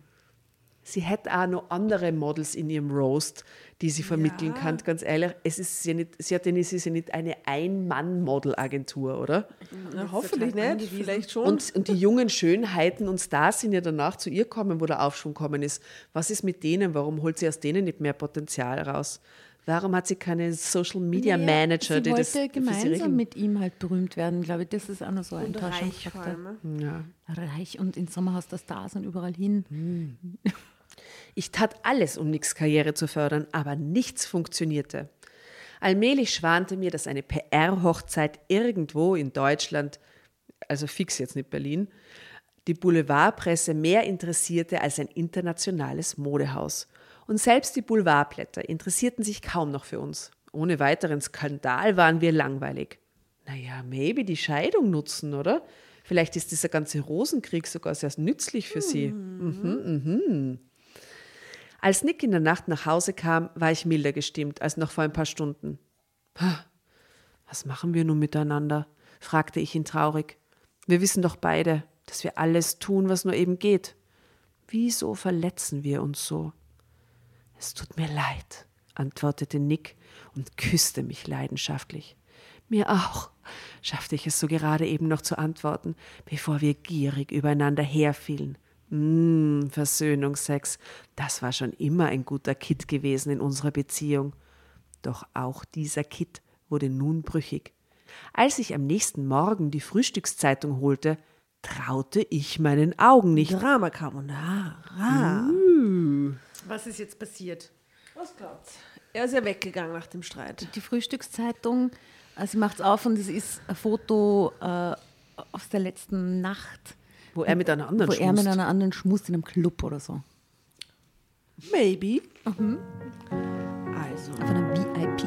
sie hätte auch noch andere Models in ihrem Roast, die sie vermitteln ja. kann. Ganz ehrlich, es ist ja nicht, sie hat ja nicht, es ist ja nicht eine Ein-Mann-Model-Agentur, oder? Na, hoffentlich nicht, vielleicht schon. Und, und, die jungen Schönheiten und Stars sind ja danach zu ihr kommen, wo der Aufschwung gekommen ist. Was ist mit denen? Warum holt sie aus denen nicht mehr Potenzial raus? Warum hat sie keine Social Media naja, Manager, sie die wollte das gemeinsam mit ihm halt berühmt werden, glaube ich. Das ist auch noch so ein Reich, ja. reich und ins Sommerhaus der Stars und überall hin. Hm. Ich tat alles, um Nicks Karriere zu fördern, aber nichts funktionierte. Allmählich schwante mir, dass eine PR-Hochzeit irgendwo in Deutschland, also fix jetzt nicht Berlin, die Boulevardpresse mehr interessierte als ein internationales Modehaus. Und selbst die Boulevardblätter interessierten sich kaum noch für uns. Ohne weiteren Skandal waren wir langweilig. Naja, maybe die Scheidung nutzen, oder? Vielleicht ist dieser ganze Rosenkrieg sogar sehr nützlich für sie. Mhm, mhm. Als Nick in der Nacht nach Hause kam, war ich milder gestimmt als noch vor ein paar Stunden. Was machen wir nun miteinander? fragte ich ihn traurig. Wir wissen doch beide, dass wir alles tun, was nur eben geht. Wieso verletzen wir uns so? Es tut mir leid, antwortete Nick und küsste mich leidenschaftlich. Mir auch, schaffte ich es so gerade eben noch zu antworten, bevor wir gierig übereinander herfielen. Mmh, Versöhnungsex, das war schon immer ein guter Kit gewesen in unserer Beziehung. Doch auch dieser Kit wurde nun brüchig. Als ich am nächsten Morgen die Frühstückszeitung holte, traute ich meinen Augen nicht. Drama Carbonara. Was ist jetzt passiert? Was glaubt's? Er ist ja weggegangen nach dem Streit. Die Frühstückszeitung, also sie macht es auf und es ist ein Foto äh, aus der letzten Nacht, Wo er mit einer anderen wo er mit schmust. einer anderen schmust in einem Club oder so. Maybe. Also, Auf einer VIP-Party.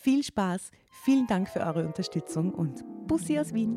Viel Spaß, vielen Dank für eure Unterstützung und Bussi aus Wien.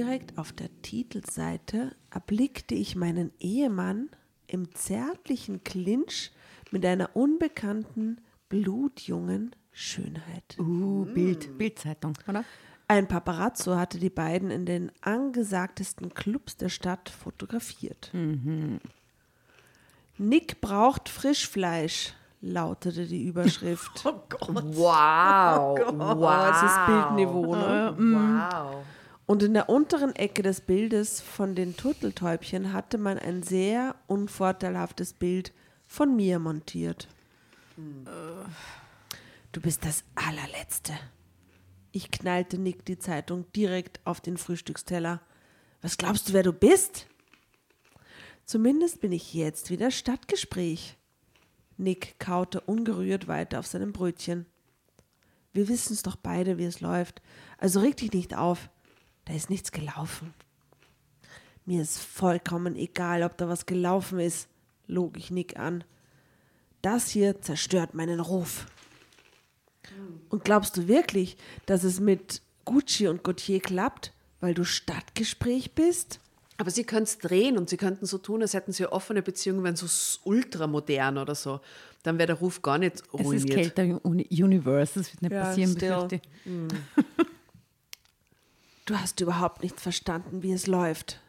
Direkt auf der Titelseite erblickte ich meinen Ehemann im zärtlichen Clinch mit einer unbekannten, blutjungen Schönheit. Uh, Bild, Bildzeitung, oder? Ein Paparazzo hatte die beiden in den angesagtesten Clubs der Stadt fotografiert. Nick braucht Frischfleisch, lautete die Überschrift. oh Gott. Wow. wow. Es ist Bildniveau, ne? Wow. Und in der unteren Ecke des Bildes von den Turteltäubchen hatte man ein sehr unvorteilhaftes Bild von mir montiert. Du bist das allerletzte. Ich knallte Nick die Zeitung direkt auf den Frühstücksteller. Was glaubst du, wer du bist? Zumindest bin ich jetzt wieder Stadtgespräch. Nick kaute ungerührt weiter auf seinem Brötchen. Wir wissen es doch beide, wie es läuft. Also reg dich nicht auf. Da ist nichts gelaufen. Mir ist vollkommen egal, ob da was gelaufen ist, log ich Nick an. Das hier zerstört meinen Ruf. Und glaubst du wirklich, dass es mit Gucci und Gautier klappt, weil du Stadtgespräch bist? Aber sie können es drehen und sie könnten so tun, als hätten sie eine offene Beziehung, wenn so ultramodern oder so. Dann wäre der Ruf gar nicht Es ist ruiniert. Kälter Uni Universe, das wird nicht Ja, passieren, still. befürchte ich. Du hast überhaupt nicht verstanden, wie es läuft,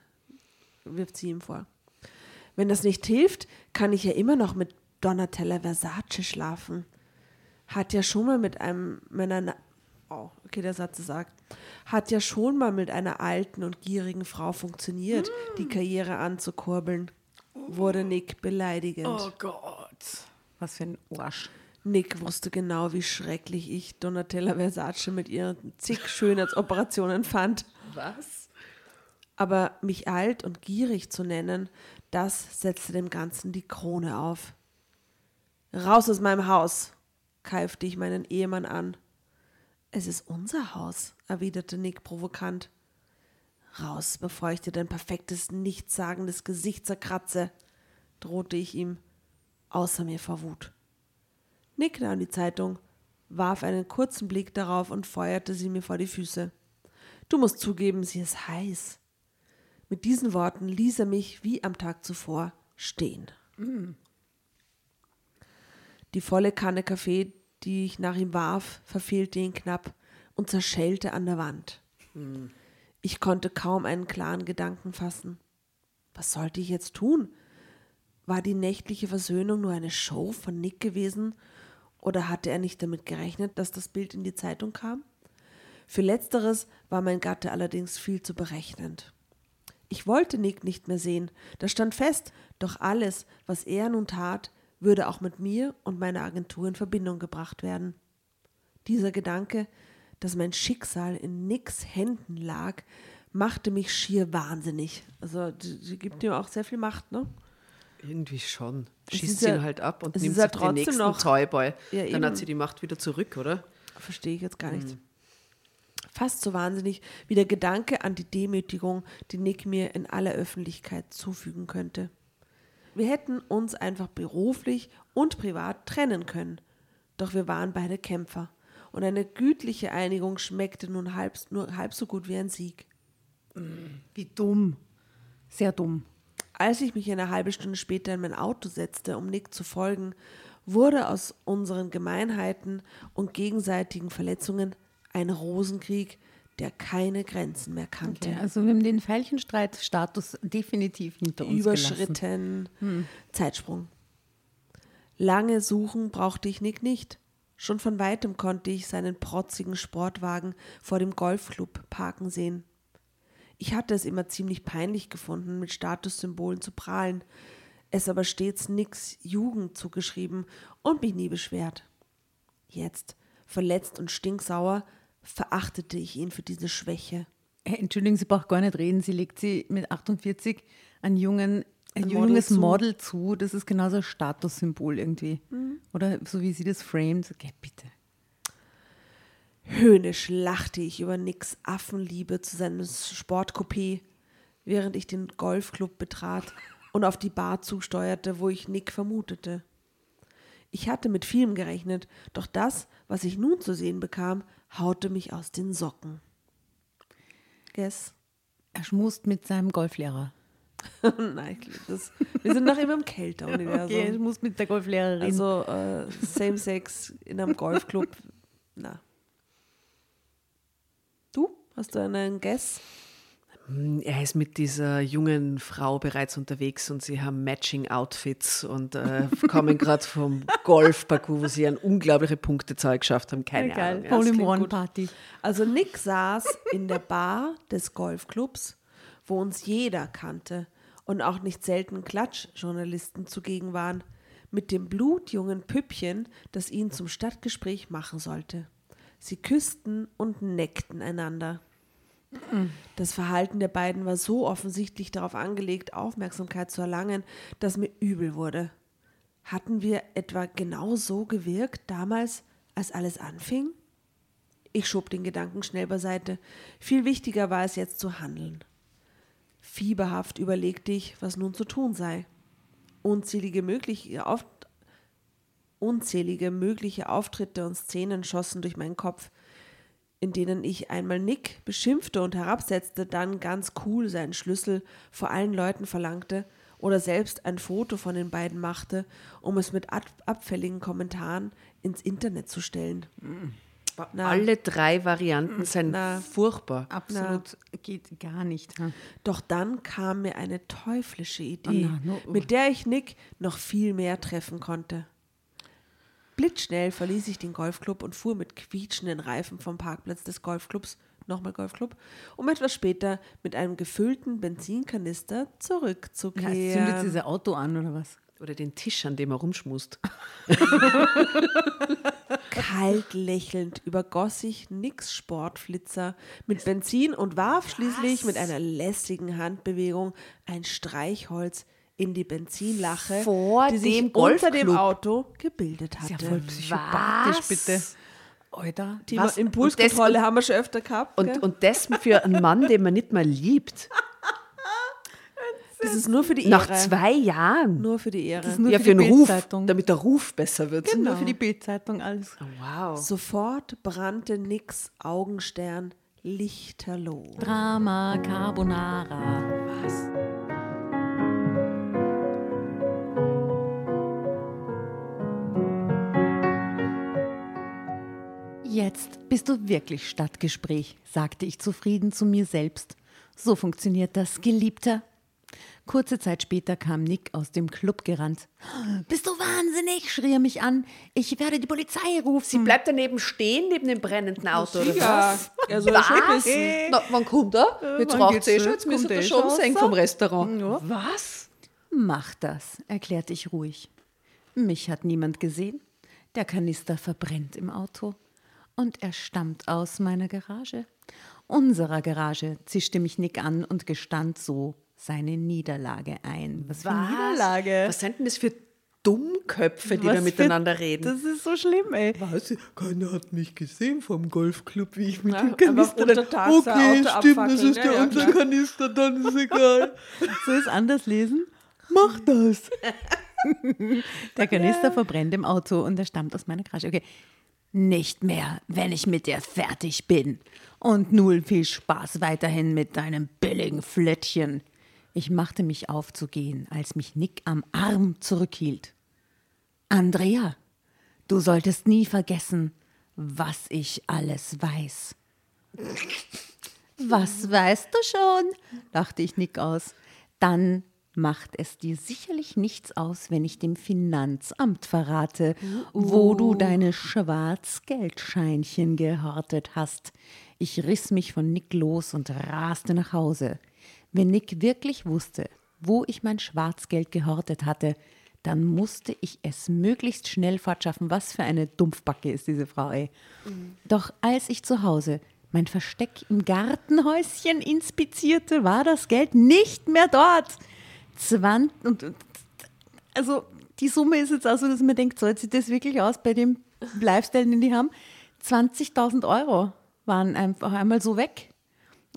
wirft sie ihm vor. Wenn das nicht hilft, kann ich ja immer noch mit Donatella Versace schlafen. Hat ja schon mal mit einem, mit einer, oh, okay, der Satz sagt, hat ja schon mal mit einer alten und gierigen Frau funktioniert, die Karriere anzukurbeln. Wurde Nick beleidigend. Oh Gott. Was für ein Arsch. Nick wusste genau, wie schrecklich ich Donatella Versace mit ihren zig Schönheitsoperationen fand. Was? Aber mich alt und gierig zu nennen, das setzte dem Ganzen die Krone auf. Raus aus meinem Haus, keifte ich meinen Ehemann an. Es ist unser Haus, erwiderte Nick provokant. Raus, bevor ich dir dein perfektes, nichtssagendes Gesicht zerkratze, drohte ich ihm, außer mir vor Wut. Nick nahm die Zeitung, warf einen kurzen Blick darauf und feuerte sie mir vor die Füße. Du musst zugeben, sie ist heiß. Mit diesen Worten ließ er mich wie am Tag zuvor stehen. Die volle Kanne Kaffee, die ich nach ihm warf, verfehlte ihn knapp und zerschellte an der Wand. Ich konnte kaum einen klaren Gedanken fassen. Was sollte ich jetzt tun? War die nächtliche Versöhnung nur eine Show von Nick gewesen oder hatte er nicht damit gerechnet, dass das Bild in die Zeitung kam? Für letzteres war mein Gatte allerdings viel zu berechnend. Ich wollte Nick nicht mehr sehen, das stand fest, doch alles, was er nun tat, würde auch mit mir und meiner Agentur in Verbindung gebracht werden. Dieser Gedanke, dass mein Schicksal in Nicks Händen lag, machte mich schier wahnsinnig. Also, die gibt ihm auch sehr viel Macht, ne? Irgendwie schon. Schießt ja- ihn halt ab und nimmt ist ja sich den trotzdem nächsten noch- Toyboy. Ja, Dann hat sie die Macht wieder zurück, oder? Verstehe ich jetzt gar nicht. Fast so wahnsinnig wie der Gedanke an die Demütigung, die Nick mir in aller Öffentlichkeit zufügen könnte. Wir hätten uns einfach beruflich und privat trennen können. Doch wir waren beide Kämpfer. Und eine gütliche Einigung schmeckte nun halb, nur halb so gut wie ein Sieg. Wie dumm. Sehr dumm. Als ich mich eine halbe Stunde später in mein Auto setzte, um Nick zu folgen, wurde aus unseren Gemeinheiten und gegenseitigen Verletzungen ein Rosenkrieg, der keine Grenzen mehr kannte. Okay, also wir haben den Veilchenstreit-Status definitiv hinter uns. Überschritten. Zeitsprung. Lange suchen brauchte ich Nick nicht. Schon von weitem konnte ich seinen protzigen Sportwagen vor dem Golfclub parken sehen. Ich hatte es immer ziemlich peinlich gefunden, mit Statussymbolen zu prahlen, es aber stets Nicks Jugend zugeschrieben und mich nie beschwert. Jetzt, verletzt und stinksauer, verachtete ich ihn für diese Schwäche. Äh, Entschuldigung, sie braucht gar nicht reden. Sie legt sie mit 48 ein, jungen, ein, Model junges zu. Model zu. Das ist genauso ein Statussymbol irgendwie. Oder so wie sie das framed. Okay, bitte. Höhnisch lachte ich über Nicks Affenliebe zu seinem Sportcoupé, während ich den Golfclub betrat und auf die Bar zusteuerte, wo ich Nick vermutete. Ich hatte mit vielem gerechnet, doch das, was ich nun zu sehen bekam, haute mich aus den Socken. Guess? Er schmust mit seinem Golflehrer. Nein, ich das, wir sind noch immer im Kälteuniversum. Okay, er schmust mit der Golflehrerin. Also äh, Same Sex in einem Golfclub. Na. Hast du einen Guess? Er ist mit dieser jungen Frau bereits unterwegs und sie haben Matching-Outfits und äh, kommen gerade vom Golfparcours, wo sie eine unglaubliche Punktezahl geschafft haben. Keine Geil. Ahnung. Ja. In One. Party. Also Nick saß in der Bar des Golfclubs, wo uns jeder kannte und auch nicht selten Klatschjournalisten zugegen waren, mit dem blutjungen Püppchen, das ihn zum Stadtgespräch machen sollte. Sie küssten und neckten einander. Das Verhalten der beiden war so offensichtlich darauf angelegt, Aufmerksamkeit zu erlangen, dass mir übel wurde. Hatten wir etwa genau so gewirkt damals, als alles anfing? Ich schob den Gedanken schnell beiseite. Viel wichtiger war es jetzt zu handeln. Fieberhaft überlegte ich, was nun zu tun sei. Unzählige mögliche, Auf Unzählige mögliche Auftritte und Szenen schossen durch meinen Kopf, in denen ich einmal Nick beschimpfte und herabsetzte, dann ganz cool seinen Schlüssel vor allen Leuten verlangte oder selbst ein Foto von den beiden machte, um es mit ab abfälligen Kommentaren ins Internet zu stellen. Na. Alle drei Varianten sind Na. furchtbar. Absolut geht gar nicht. ha? Doch dann kam mir eine teuflische Idee, Oh na, no. mit der ich Nick noch viel mehr treffen konnte. Blitzschnell verließ ich den Golfclub und fuhr mit quietschenden Reifen vom Parkplatz des Golfclubs, nochmal Golfclub, um etwas später mit einem gefüllten Benzinkanister Ja, zurückzukehren. zündet sie sein Auto an oder was? Oder den Tisch, an dem er rumschmust. Kalt lächelnd übergoss ich Nicks Sportflitzer mit Benzin und warf schließlich mit einer lässigen Handbewegung ein Streichholz in die Benzinlache, Vor die sich dem unter dem. Auto gebildet Ist ja hatte. voll psychopathisch, bitte. Alter. Thema Was? Impulskontrolle Und das- haben wir schon öfter gehabt. gell? Und, und das für einen Mann, den man nicht mal liebt. das ist nur für die Ehre. Nach zwei Jahren. Nur für die Ehre. Das ist nur ja, für für die den Ruf, damit der Ruf besser wird. Genau. Nur für die Bildzeitung alles. Wow. Sofort brannte Nicks Augenstern lichterloh. Drama Carbonara. Was? Jetzt bist du wirklich Stadtgespräch, sagte ich zufrieden zu mir selbst. So funktioniert das, Geliebter. Kurze Zeit später kam Nick aus dem Club gerannt. Bist du wahnsinnig? schrie er mich an. Ich werde die Polizei rufen. Sie bleibt daneben stehen, neben dem brennenden Auto, oder Ja, was? er soll schon Was? wissen. Na, wann kommt er? Jetzt wann raucht geht's eh schon, jetzt müsste Kommt er eh schon schon raus? vom Restaurant. Was? Mach das, erklärte ich ruhig. Mich hat niemand gesehen. Der Kanister verbrennt im Auto. Und er stammt aus meiner Garage. Unserer Garage, zischte mich Nick an und gestand so seine Niederlage ein. Was für Niederlage? Was sind denn das für Dummköpfe, die Was da für- miteinander reden? Das ist so schlimm, ey. Was? Keiner hat mich gesehen vom Golfclub, wie ich mit Ja, dem Kanister ein Okay, stimmt, das ist Ja, ja, ja, unser. Kanister, dann ist egal. Soll ich es anders lesen? Mach das. Der Kanister verbrennt im Auto und er stammt aus meiner Garage. Okay. Nicht mehr, wenn ich mit dir fertig bin. Und null viel Spaß weiterhin mit deinem billigen Flittchen. Ich machte mich auf zu gehen, als mich Nick am Arm zurückhielt. Andrea, du solltest nie vergessen, was ich alles weiß. Was weißt du schon? lachte ich Nick aus. Dann macht es dir sicherlich nichts aus, wenn ich dem Finanzamt verrate, wo du deine Schwarzgeldscheinchen gehortet hast. Ich riss mich von Nick los und raste nach Hause. Wenn Nick wirklich wusste, wo ich mein Schwarzgeld gehortet hatte, dann musste ich es möglichst schnell fortschaffen. Was für eine Dumpfbacke ist diese Frau, ey. Doch als ich zu Hause mein Versteck im Gartenhäuschen inspizierte, war das Geld nicht mehr dort. Zwan und, und also die Summe ist jetzt auch so, dass man denkt, zahlt sich das wirklich aus bei dem Lifestyle, den die haben? 20.000 Euro waren einfach einmal so weg.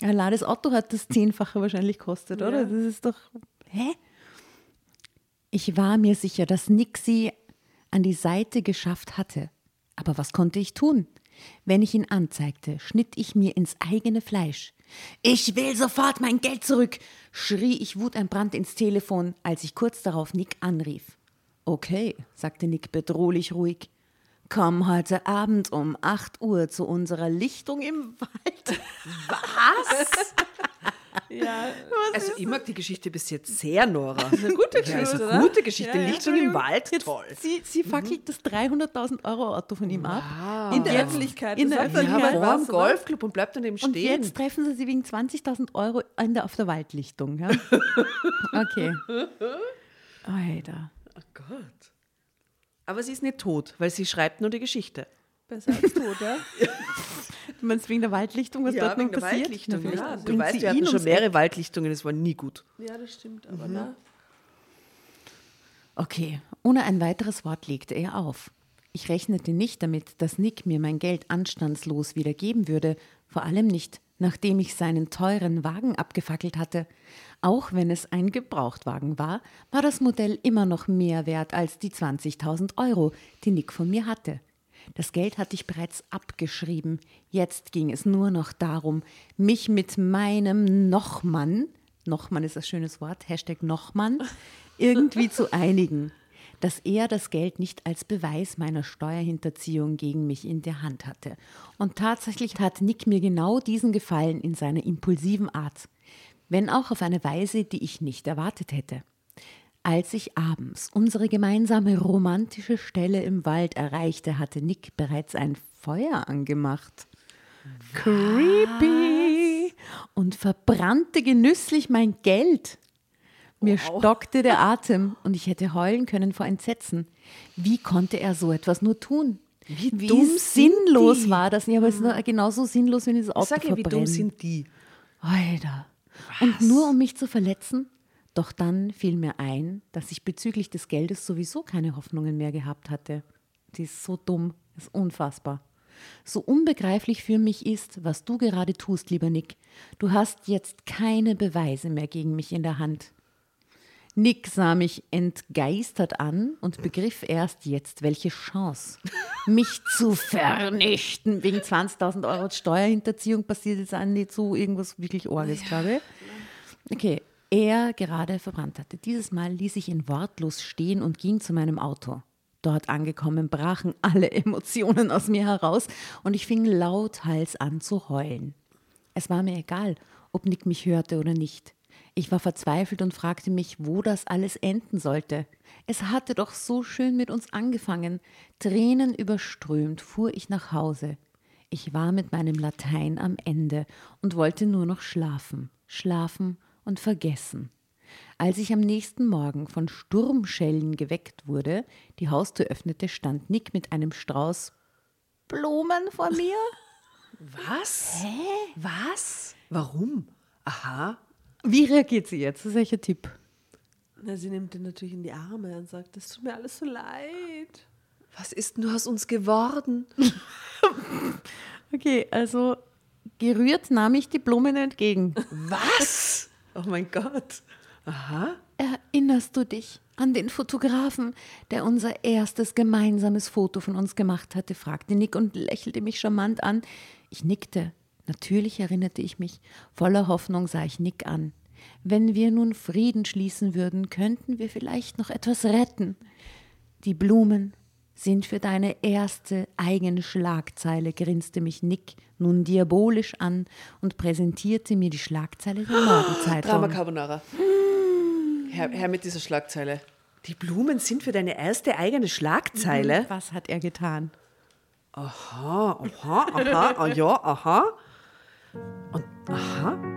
Allein das Auto hat das Zehnfache wahrscheinlich gekostet, oder? Das ist doch, hä? Ich war mir sicher, dass sie an die Seite geschafft hatte. Aber was konnte ich tun? Wenn ich ihn anzeigte, schnitt ich mir ins eigene Fleisch. Ich will sofort mein Geld zurück, schrie ich wutentbrannt ins Telefon, als ich kurz darauf Nick anrief. Okay, sagte Nick bedrohlich ruhig. Komm heute Abend um 8 Uhr zu unserer Lichtung im Wald. Ja, Also ich mag die Geschichte bis jetzt sehr, Nora. eine gute Ja, Geschichte, also oder? gute Geschichte. Ja, ja. Lichtung im Wald, Jetzt, toll. Sie, sie fackelt das 300.000 Euro Auto von ihm ab. In der Öffentlichkeit. In der Ja, Öffentlichkeit. niemand vor dem? Golfclub und bleibt daneben Und stehen. jetzt treffen sie sie wegen 20.000 Euro der, auf der Waldlichtung. Ja? Okay. Alter. Oh Gott. Aber sie ist nicht tot, weil sie schreibt nur die Geschichte. Besser als tot, ja? Du meinst wegen der Waldlichtung, was dort noch passiert? Na, vielleicht Ja, du weißt, wir ihn hatten schon mehrere. Waldlichtungen, es war nie gut. Ja, das stimmt, aber na. Okay, ohne ein weiteres Wort legte er auf. Ich rechnete nicht damit, dass Nick mir mein Geld anstandslos wieder geben würde, vor allem nicht, nachdem ich seinen teuren Wagen abgefackelt hatte. Auch wenn es ein Gebrauchtwagen war, war das Modell immer noch mehr wert als die 20.000 Euro, die Nick von mir hatte. Das Geld hatte ich bereits abgeschrieben. Jetzt ging es nur noch darum, mich mit meinem Nochmann, Nochmann ist das schönes Wort, Hashtag Nochmann, irgendwie zu einigen, dass er das Geld nicht als Beweis meiner Steuerhinterziehung gegen mich in der Hand hatte. Und tatsächlich tat Nick mir genau diesen Gefallen in seiner impulsiven Art, wenn auch auf eine Weise, die ich nicht erwartet hätte. Als ich abends unsere gemeinsame romantische Stelle im Wald erreichte, hatte Nick bereits ein Feuer angemacht. Creepy! Und verbrannte genüsslich mein Geld. Mir stockte der Atem und ich hätte heulen können vor Entsetzen. Wie konnte er so etwas nur tun? Wie, dumm sind sinnlos die? war das. Ja, aber es ist nur genauso sinnlos, wenn das Auto Sag ja, wie dumm verbrennt. sind die? Alter. Und nur um mich zu verletzen? Doch dann fiel mir ein, dass ich bezüglich des Geldes sowieso keine Hoffnungen mehr gehabt hatte. Die ist so dumm, ist unfassbar. So unbegreiflich für mich ist, was du gerade tust, lieber Nick. Du hast jetzt keine Beweise mehr gegen mich in der Hand. Nick sah mich entgeistert an und begriff erst jetzt, welche Chance, mich zu vernichten. Wegen 20.000 Euro Steuerhinterziehung passiert jetzt auch nicht so irgendwas wirklich Orges, glaube ich. Okay, er gerade verbrannt hatte. Dieses Mal ließ ich ihn wortlos stehen und ging zu meinem Auto. Dort angekommen brachen alle Emotionen aus mir heraus und ich fing lauthals an zu heulen. Es war mir egal, ob Nick mich hörte oder nicht. Ich war verzweifelt und fragte mich, wo das alles enden sollte. Es hatte doch so schön mit uns angefangen. Tränen überströmt fuhr ich nach Hause. Ich war mit meinem Latein am Ende und wollte nur noch schlafen, schlafen und vergessen. Als ich am nächsten Morgen von Sturmschellen geweckt wurde, die Haustür öffnete, stand Nick mit einem Strauß Blumen vor mir. Was? Hä? Was? Warum? Aha. Wie reagiert sie jetzt? Welcher Tipp? Na, sie nimmt ihn natürlich in die Arme und sagt, es tut mir alles so leid. Was ist nur aus uns geworden? okay, also gerührt nahm ich die Blumen entgegen. Was? Oh mein Gott. Aha. Erinnerst du dich an den Fotografen, der unser erstes gemeinsames Foto von uns gemacht hatte? fragte Nick und lächelte mich charmant an. Ich nickte. Natürlich erinnerte ich mich. Voller Hoffnung sah ich Nick an. Wenn wir nun Frieden schließen würden, könnten wir vielleicht noch etwas retten. Die Blumen sind für deine erste eigene Schlagzeile, grinste mich Nick nun diabolisch an und präsentierte mir die Schlagzeile der Morgenzeitung. Drama Carbonara. Herr, Herr mit dieser Schlagzeile. Die Blumen sind für deine erste eigene Schlagzeile? Was hat er getan? Aha, aha, aha, ah, ja, aha. Und aha.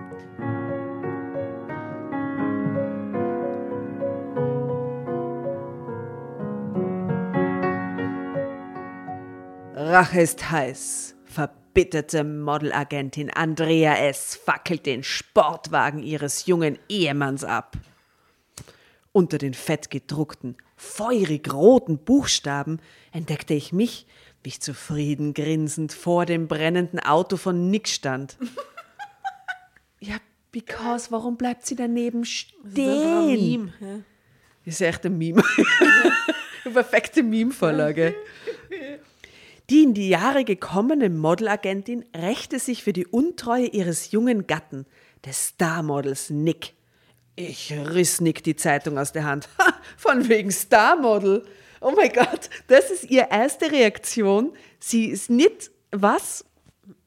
Rache ist heiß. Verbitterte Modelagentin Andrea S. fackelt den Sportwagen ihres jungen Ehemanns ab. Unter den fett gedruckten, feurig roten Buchstaben entdeckte ich mich, wie ich zufrieden grinsend vor dem brennenden Auto von Nick stand. ja, because, warum bleibt sie daneben stehen? Ein Meme. Ja. Ist echt ein Meme. Perfekte Meme-Vorlage. Die in die Jahre gekommene Modelagentin rächte sich für die Untreue ihres jungen Gatten, des Starmodels Nick. Ich riss Nick die Zeitung aus der Hand. Ha, von wegen Starmodel. Oh mein Gott, das ist ihre erste Reaktion. Sie ist nicht was?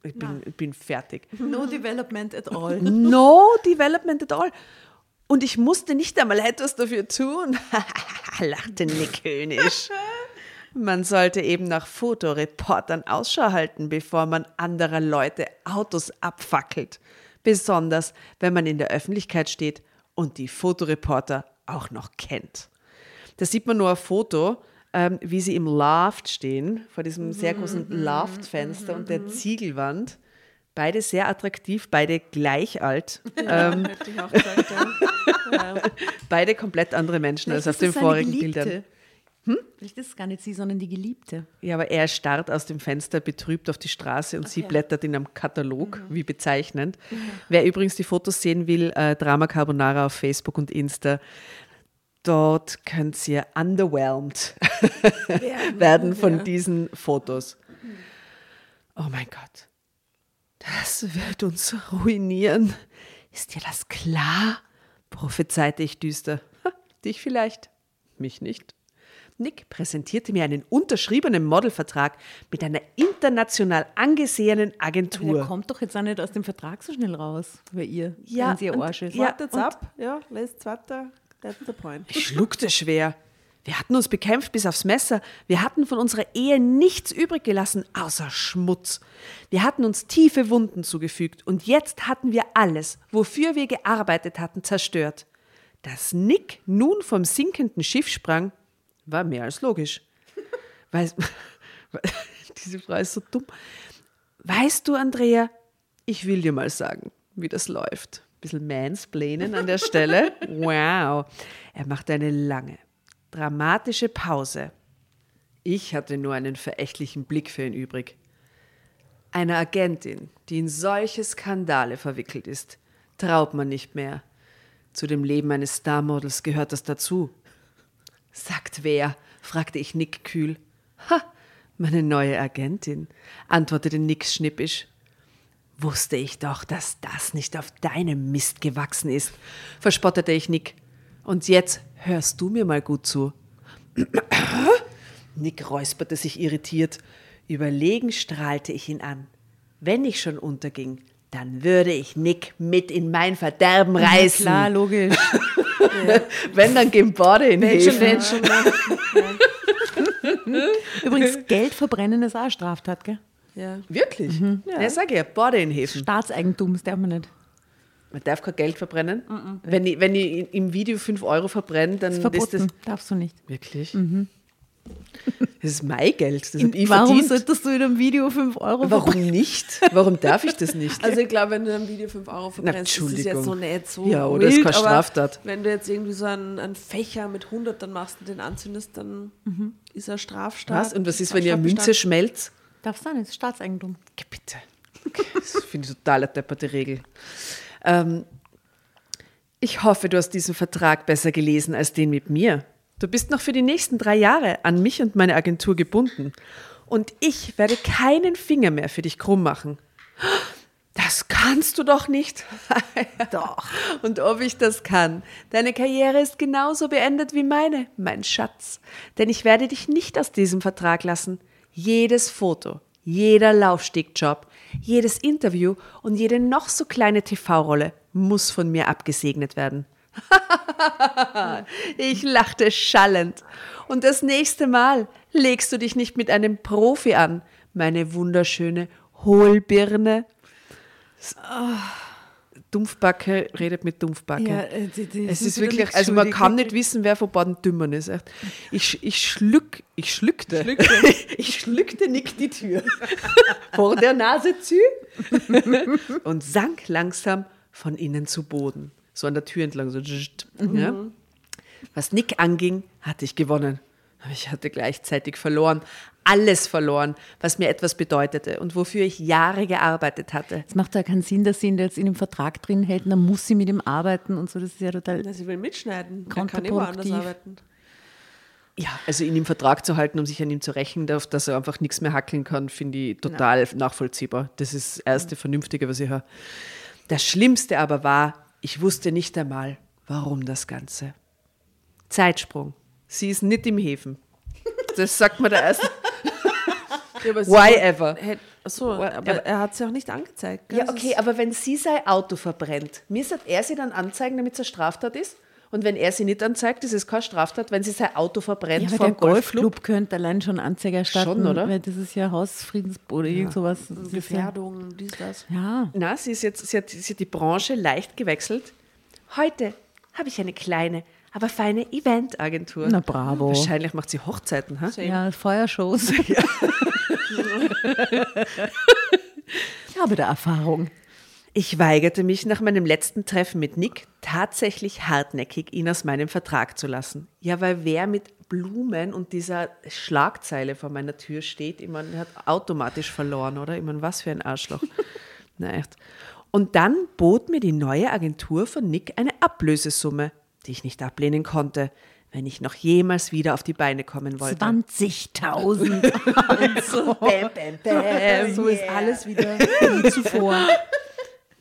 Ich bin, ich bin fertig. No development at all. No development at all. Und ich musste nicht einmal etwas dafür tun, lachte Nick höhnisch. Man sollte eben nach Fotoreportern Ausschau halten, bevor man anderer Leute Autos abfackelt. Besonders, wenn man in der Öffentlichkeit steht und die Fotoreporter auch noch kennt. Da sieht man nur ein Foto, ähm, wie sie im Loft stehen, vor diesem sehr großen Loftfenster und der Ziegelwand. Beide sehr attraktiv, beide gleich alt. Ähm, gesagt, ja. beide komplett andere Menschen als auf Vielleicht den vorigen Geliebte. Bildern. Vielleicht ist es gar nicht sie, sondern die Geliebte. Ja, aber er starrt aus dem Fenster betrübt auf die Straße und sie blättert in einem Katalog, wie bezeichnend. Wer übrigens die Fotos sehen will, äh, Drama Carbonara auf Facebook und Insta, dort könnt ihr underwhelmed werden von diesen Fotos. Oh mein Gott, das wird uns ruinieren. Ist dir das klar? prophezeite ich düster. Ha, dich vielleicht, mich nicht. Nick präsentierte mir einen unterschriebenen Modelvertrag mit einer international angesehenen Der Agentur. kommt doch jetzt auch nicht aus dem Vertrag so schnell raus, bei ihr, Ja, wenn sie ihr Arsch ist. ja, Wartet's und- ab. Ja, lest weiter. That's the point. Ich schluckte schwer. Wir hatten uns bekämpft bis aufs Messer. Wir hatten von unserer Ehe nichts übrig gelassen, außer Schmutz. Wir hatten uns tiefe Wunden zugefügt und jetzt hatten wir alles, wofür wir gearbeitet hatten, zerstört. Dass Nick nun vom sinkenden Schiff sprang, war mehr als logisch. Weißt, diese Frau ist so dumm. Weißt du, Andrea, ich will dir mal sagen, wie das läuft. Bisschen Mansplainen an der Stelle. Wow. Er machte eine lange, dramatische Pause. Ich hatte nur einen verächtlichen Blick für ihn übrig. Einer Agentin, die in solche Skandale verwickelt ist, traut man nicht mehr. Zu dem Leben eines Starmodels gehört das dazu. Sagt wer? fragte ich Nick kühl. Ha, meine neue Agentin, antwortete Nick schnippisch. Wusste ich doch, dass das nicht auf deinem Mist gewachsen ist, verspottete ich Nick. Und jetzt hörst du mir mal gut zu. Nick räusperte sich irritiert. Überlegen strahlte ich ihn an. Wenn ich schon unterging, dann würde ich Nick mit in mein Verderben reißen. Klar, logisch. Wenn, dann gehen Bade in wenn schon. Übrigens, Geld verbrennen ist auch eine Straftat, gell? Ja. Wirklich? Ja, sag ja, Bade in Hefen. Staatseigentum, das darf man nicht. Man darf kein Geld verbrennen. Wenn, ich, wenn ich im Video 5 Euro verbrenne, dann Das ist ist verboten, das. darfst du nicht. Wirklich? Das ist mein Geld. Das habe ich Warum verdient. solltest du in einem Video 5 Euro Warum nicht? Warum darf ich das nicht? Also ich glaube, wenn du ein Video 5 Euro verbrennst, ist es jetzt so nicht so Ja, oder ist wild, keine aber Straftat. Wenn du jetzt irgendwie so einen, einen Fächer mit 100 dann machst und den anzündest, dann ist er Straftat. Was? Und was ist, wenn eine Münze schmelze? Darfst du nicht, das ist Staatseigentum. Geh bitte. Okay, das finde ich total eine depperte Regel. Ähm, ich hoffe, du hast diesen Vertrag besser gelesen als den mit mir. Du bist noch für die nächsten drei Jahre an mich und meine Agentur gebunden. Und ich werde keinen Finger mehr für dich krumm machen. Das kannst du doch nicht. Doch. Und ob ich das kann. Deine Karriere ist genauso beendet wie meine, mein Schatz. Denn ich werde dich nicht aus diesem Vertrag lassen. Jedes Foto, jeder Laufstegjob, jedes Interview und jede noch so kleine TV-Rolle muss von mir abgesegnet werden. ich lachte schallend. Und das nächste Mal legst du dich nicht mit einem Profi an, meine wunderschöne Hohlbirne. Dumpfbacke redet mit Dumpfbacke. Ja, äh, die- die es ist wirklich, also man kann nicht wissen, wer von beiden Dümmern ist. Ich, ich schluck, ich schluckte, ich schluckte Nick die Tür vor der Nase zu und sank langsam von innen zu Boden. So an der Tür entlang, so. Ja. Was Nick anging, hatte ich gewonnen. Aber ich hatte gleichzeitig verloren. Alles verloren, was mir etwas bedeutete und wofür ich Jahre gearbeitet hatte. Es macht ja keinen Sinn, dass sie ihn jetzt in dem Vertrag drin hält, dann muss sie mit ihm arbeiten und so. Das ist ja total. Na, sie will mitschneiden. Er kann woanders Kontraproduktiv. arbeiten. Ja, also ihn im Vertrag zu halten, um sich an ihm zu rächen, darf, dass er einfach nichts mehr hackeln kann, finde ich total nachvollziehbar. Das ist das erste Vernünftige, was ich höre. Das Schlimmste aber war, ich wusste nicht einmal, warum das Ganze. Zeitsprung. Sie ist nicht im Häfen. Das sagt mir der erste. Ja, Why ever? Hätt- Achso, Why- aber er hat sie auch nicht angezeigt. gell? Ja, okay, aber wenn sie sein Auto verbrennt, müsste er sie dann anzeigen, damit es eine Straftat ist? Und wenn er sie nicht anzeigt, ist es keine Straftat, wenn sie sein Auto verbrennt Ja, dem Golfclub? Golfclub könnte allein schon Anzeige erstatten. Schon, oder? Weil das ist ja Hausfriedens oder irgend sowas. Das ja, Gefährdung, dies, das. ja. Na, sie, ist jetzt, sie, hat, sie hat die Branche leicht gewechselt. Heute habe ich eine kleine, aber feine Eventagentur. Na, bravo. Wahrscheinlich macht sie Hochzeiten. Ha? Ja, Feuershows. ich habe da Erfahrung. Ich weigerte mich nach meinem letzten Treffen mit Nick tatsächlich hartnäckig, ihn aus meinem Vertrag zu lassen. Ja, weil wer mit Blumen und dieser Schlagzeile vor meiner Tür steht, ich meine, hat automatisch verloren, oder? Ich meine, was für ein Arschloch. Na echt. Und dann bot mir die neue Agentur von Nick eine Ablösesumme, die ich nicht ablehnen konnte, wenn ich noch jemals wieder auf die Beine kommen wollte. 20.000. so, bam, bam, bam, So ist alles wieder wie zuvor.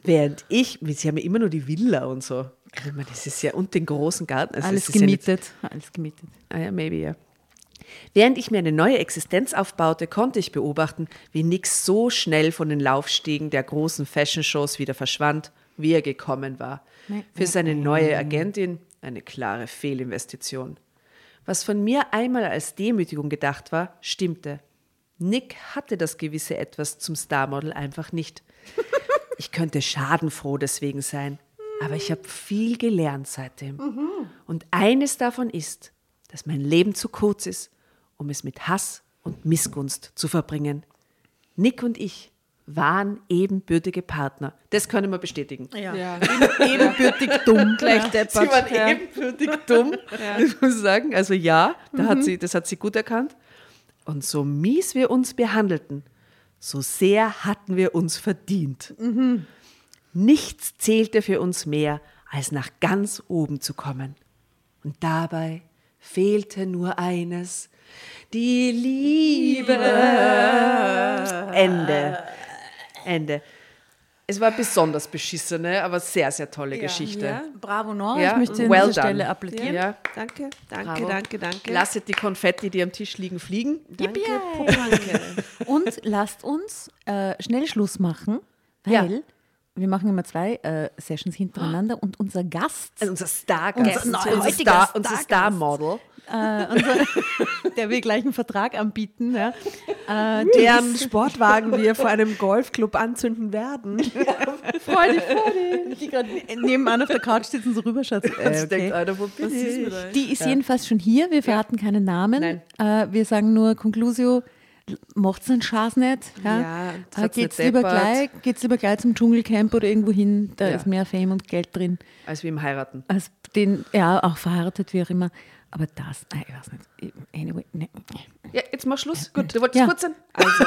Während ich, sie haben ja immer nur die Villa und so. Ich meine, das ist ja, und den großen Garten. Also Alles ist ja gemietet. Alles gemietet. Ah ja, maybe, ja. Während ich mir eine neue Existenz aufbaute, konnte ich beobachten, wie Nick so schnell von den Laufstiegen der großen Fashion-Shows wieder verschwand, wie er gekommen war. Für seine neue Agentin eine klare Fehlinvestition. Was von mir einmal als Demütigung gedacht war, stimmte. Nick hatte das gewisse Etwas zum Starmodel einfach nicht. Ich könnte schadenfroh deswegen sein, aber ich habe viel gelernt seitdem. Und eines davon ist, dass mein Leben zu kurz ist, um es mit Hass und Missgunst zu verbringen. Nick und ich waren ebenbürtige Partner. Das können wir bestätigen. Ja. Ebenbürtig dumm. Gleich Sie deppert. waren ja. ebenbürtig dumm, ich muss sagen. Also ja, da hat sie, das hat sie gut erkannt. Und so mies wir uns behandelten, so sehr hatten wir uns verdient. Nichts zählte für uns mehr, als nach ganz oben zu kommen. Und dabei fehlte nur eines, die Liebe. Ende. Ende. Es war besonders beschissene, aber sehr, sehr tolle Geschichte. Ja. Bravo, Nora. Ja, Ich möchte an well dieser done. Stelle applaudieren. Ja. Danke, danke, Bravo. danke, danke. Lasset die Konfetti, die am Tisch liegen, fliegen. danke. Popanke. Und lasst uns äh, schnell Schluss machen, weil Ja. wir machen immer zwei äh, Sessions hintereinander und unser Gast, Also unser Stargast, Unser unser, heutiger Star, unser Stargast. Star-Model. Äh, unser, der will gleich einen Vertrag anbieten, ja, äh, Deren Sportwagen wir vor einem Golfclub anzünden werden. Freude, Freude, die gerade nebenan auf der Couch sitzen, so rüberschaut. Äh, Jetzt denkt okay. wo ich? Die ist jedenfalls schon hier, wir verraten keinen Namen. Äh, wir sagen nur Conclusio, macht's den Schatz nicht. Ja, Ja, äh, geht's, nicht lieber gleich, geht's lieber gleich zum Dschungelcamp oder irgendwo hin, da Ja. ist mehr Fame und Geld drin. Als wir im Heiraten. als den, ja, auch verheiratet, wie auch immer. Aber das, nein, ich weiß nicht. Anyway, ne. Ja, jetzt mal Schluss. Gut, du wolltest Ja. kurz sein? Also,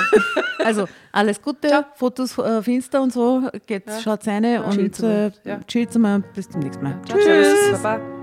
also alles Gute, Fotos auf Insta und so, geht, schaut seine und Chillt's mal, äh, ja. mal. Bis zum nächsten Mal. Tschüss. Baba.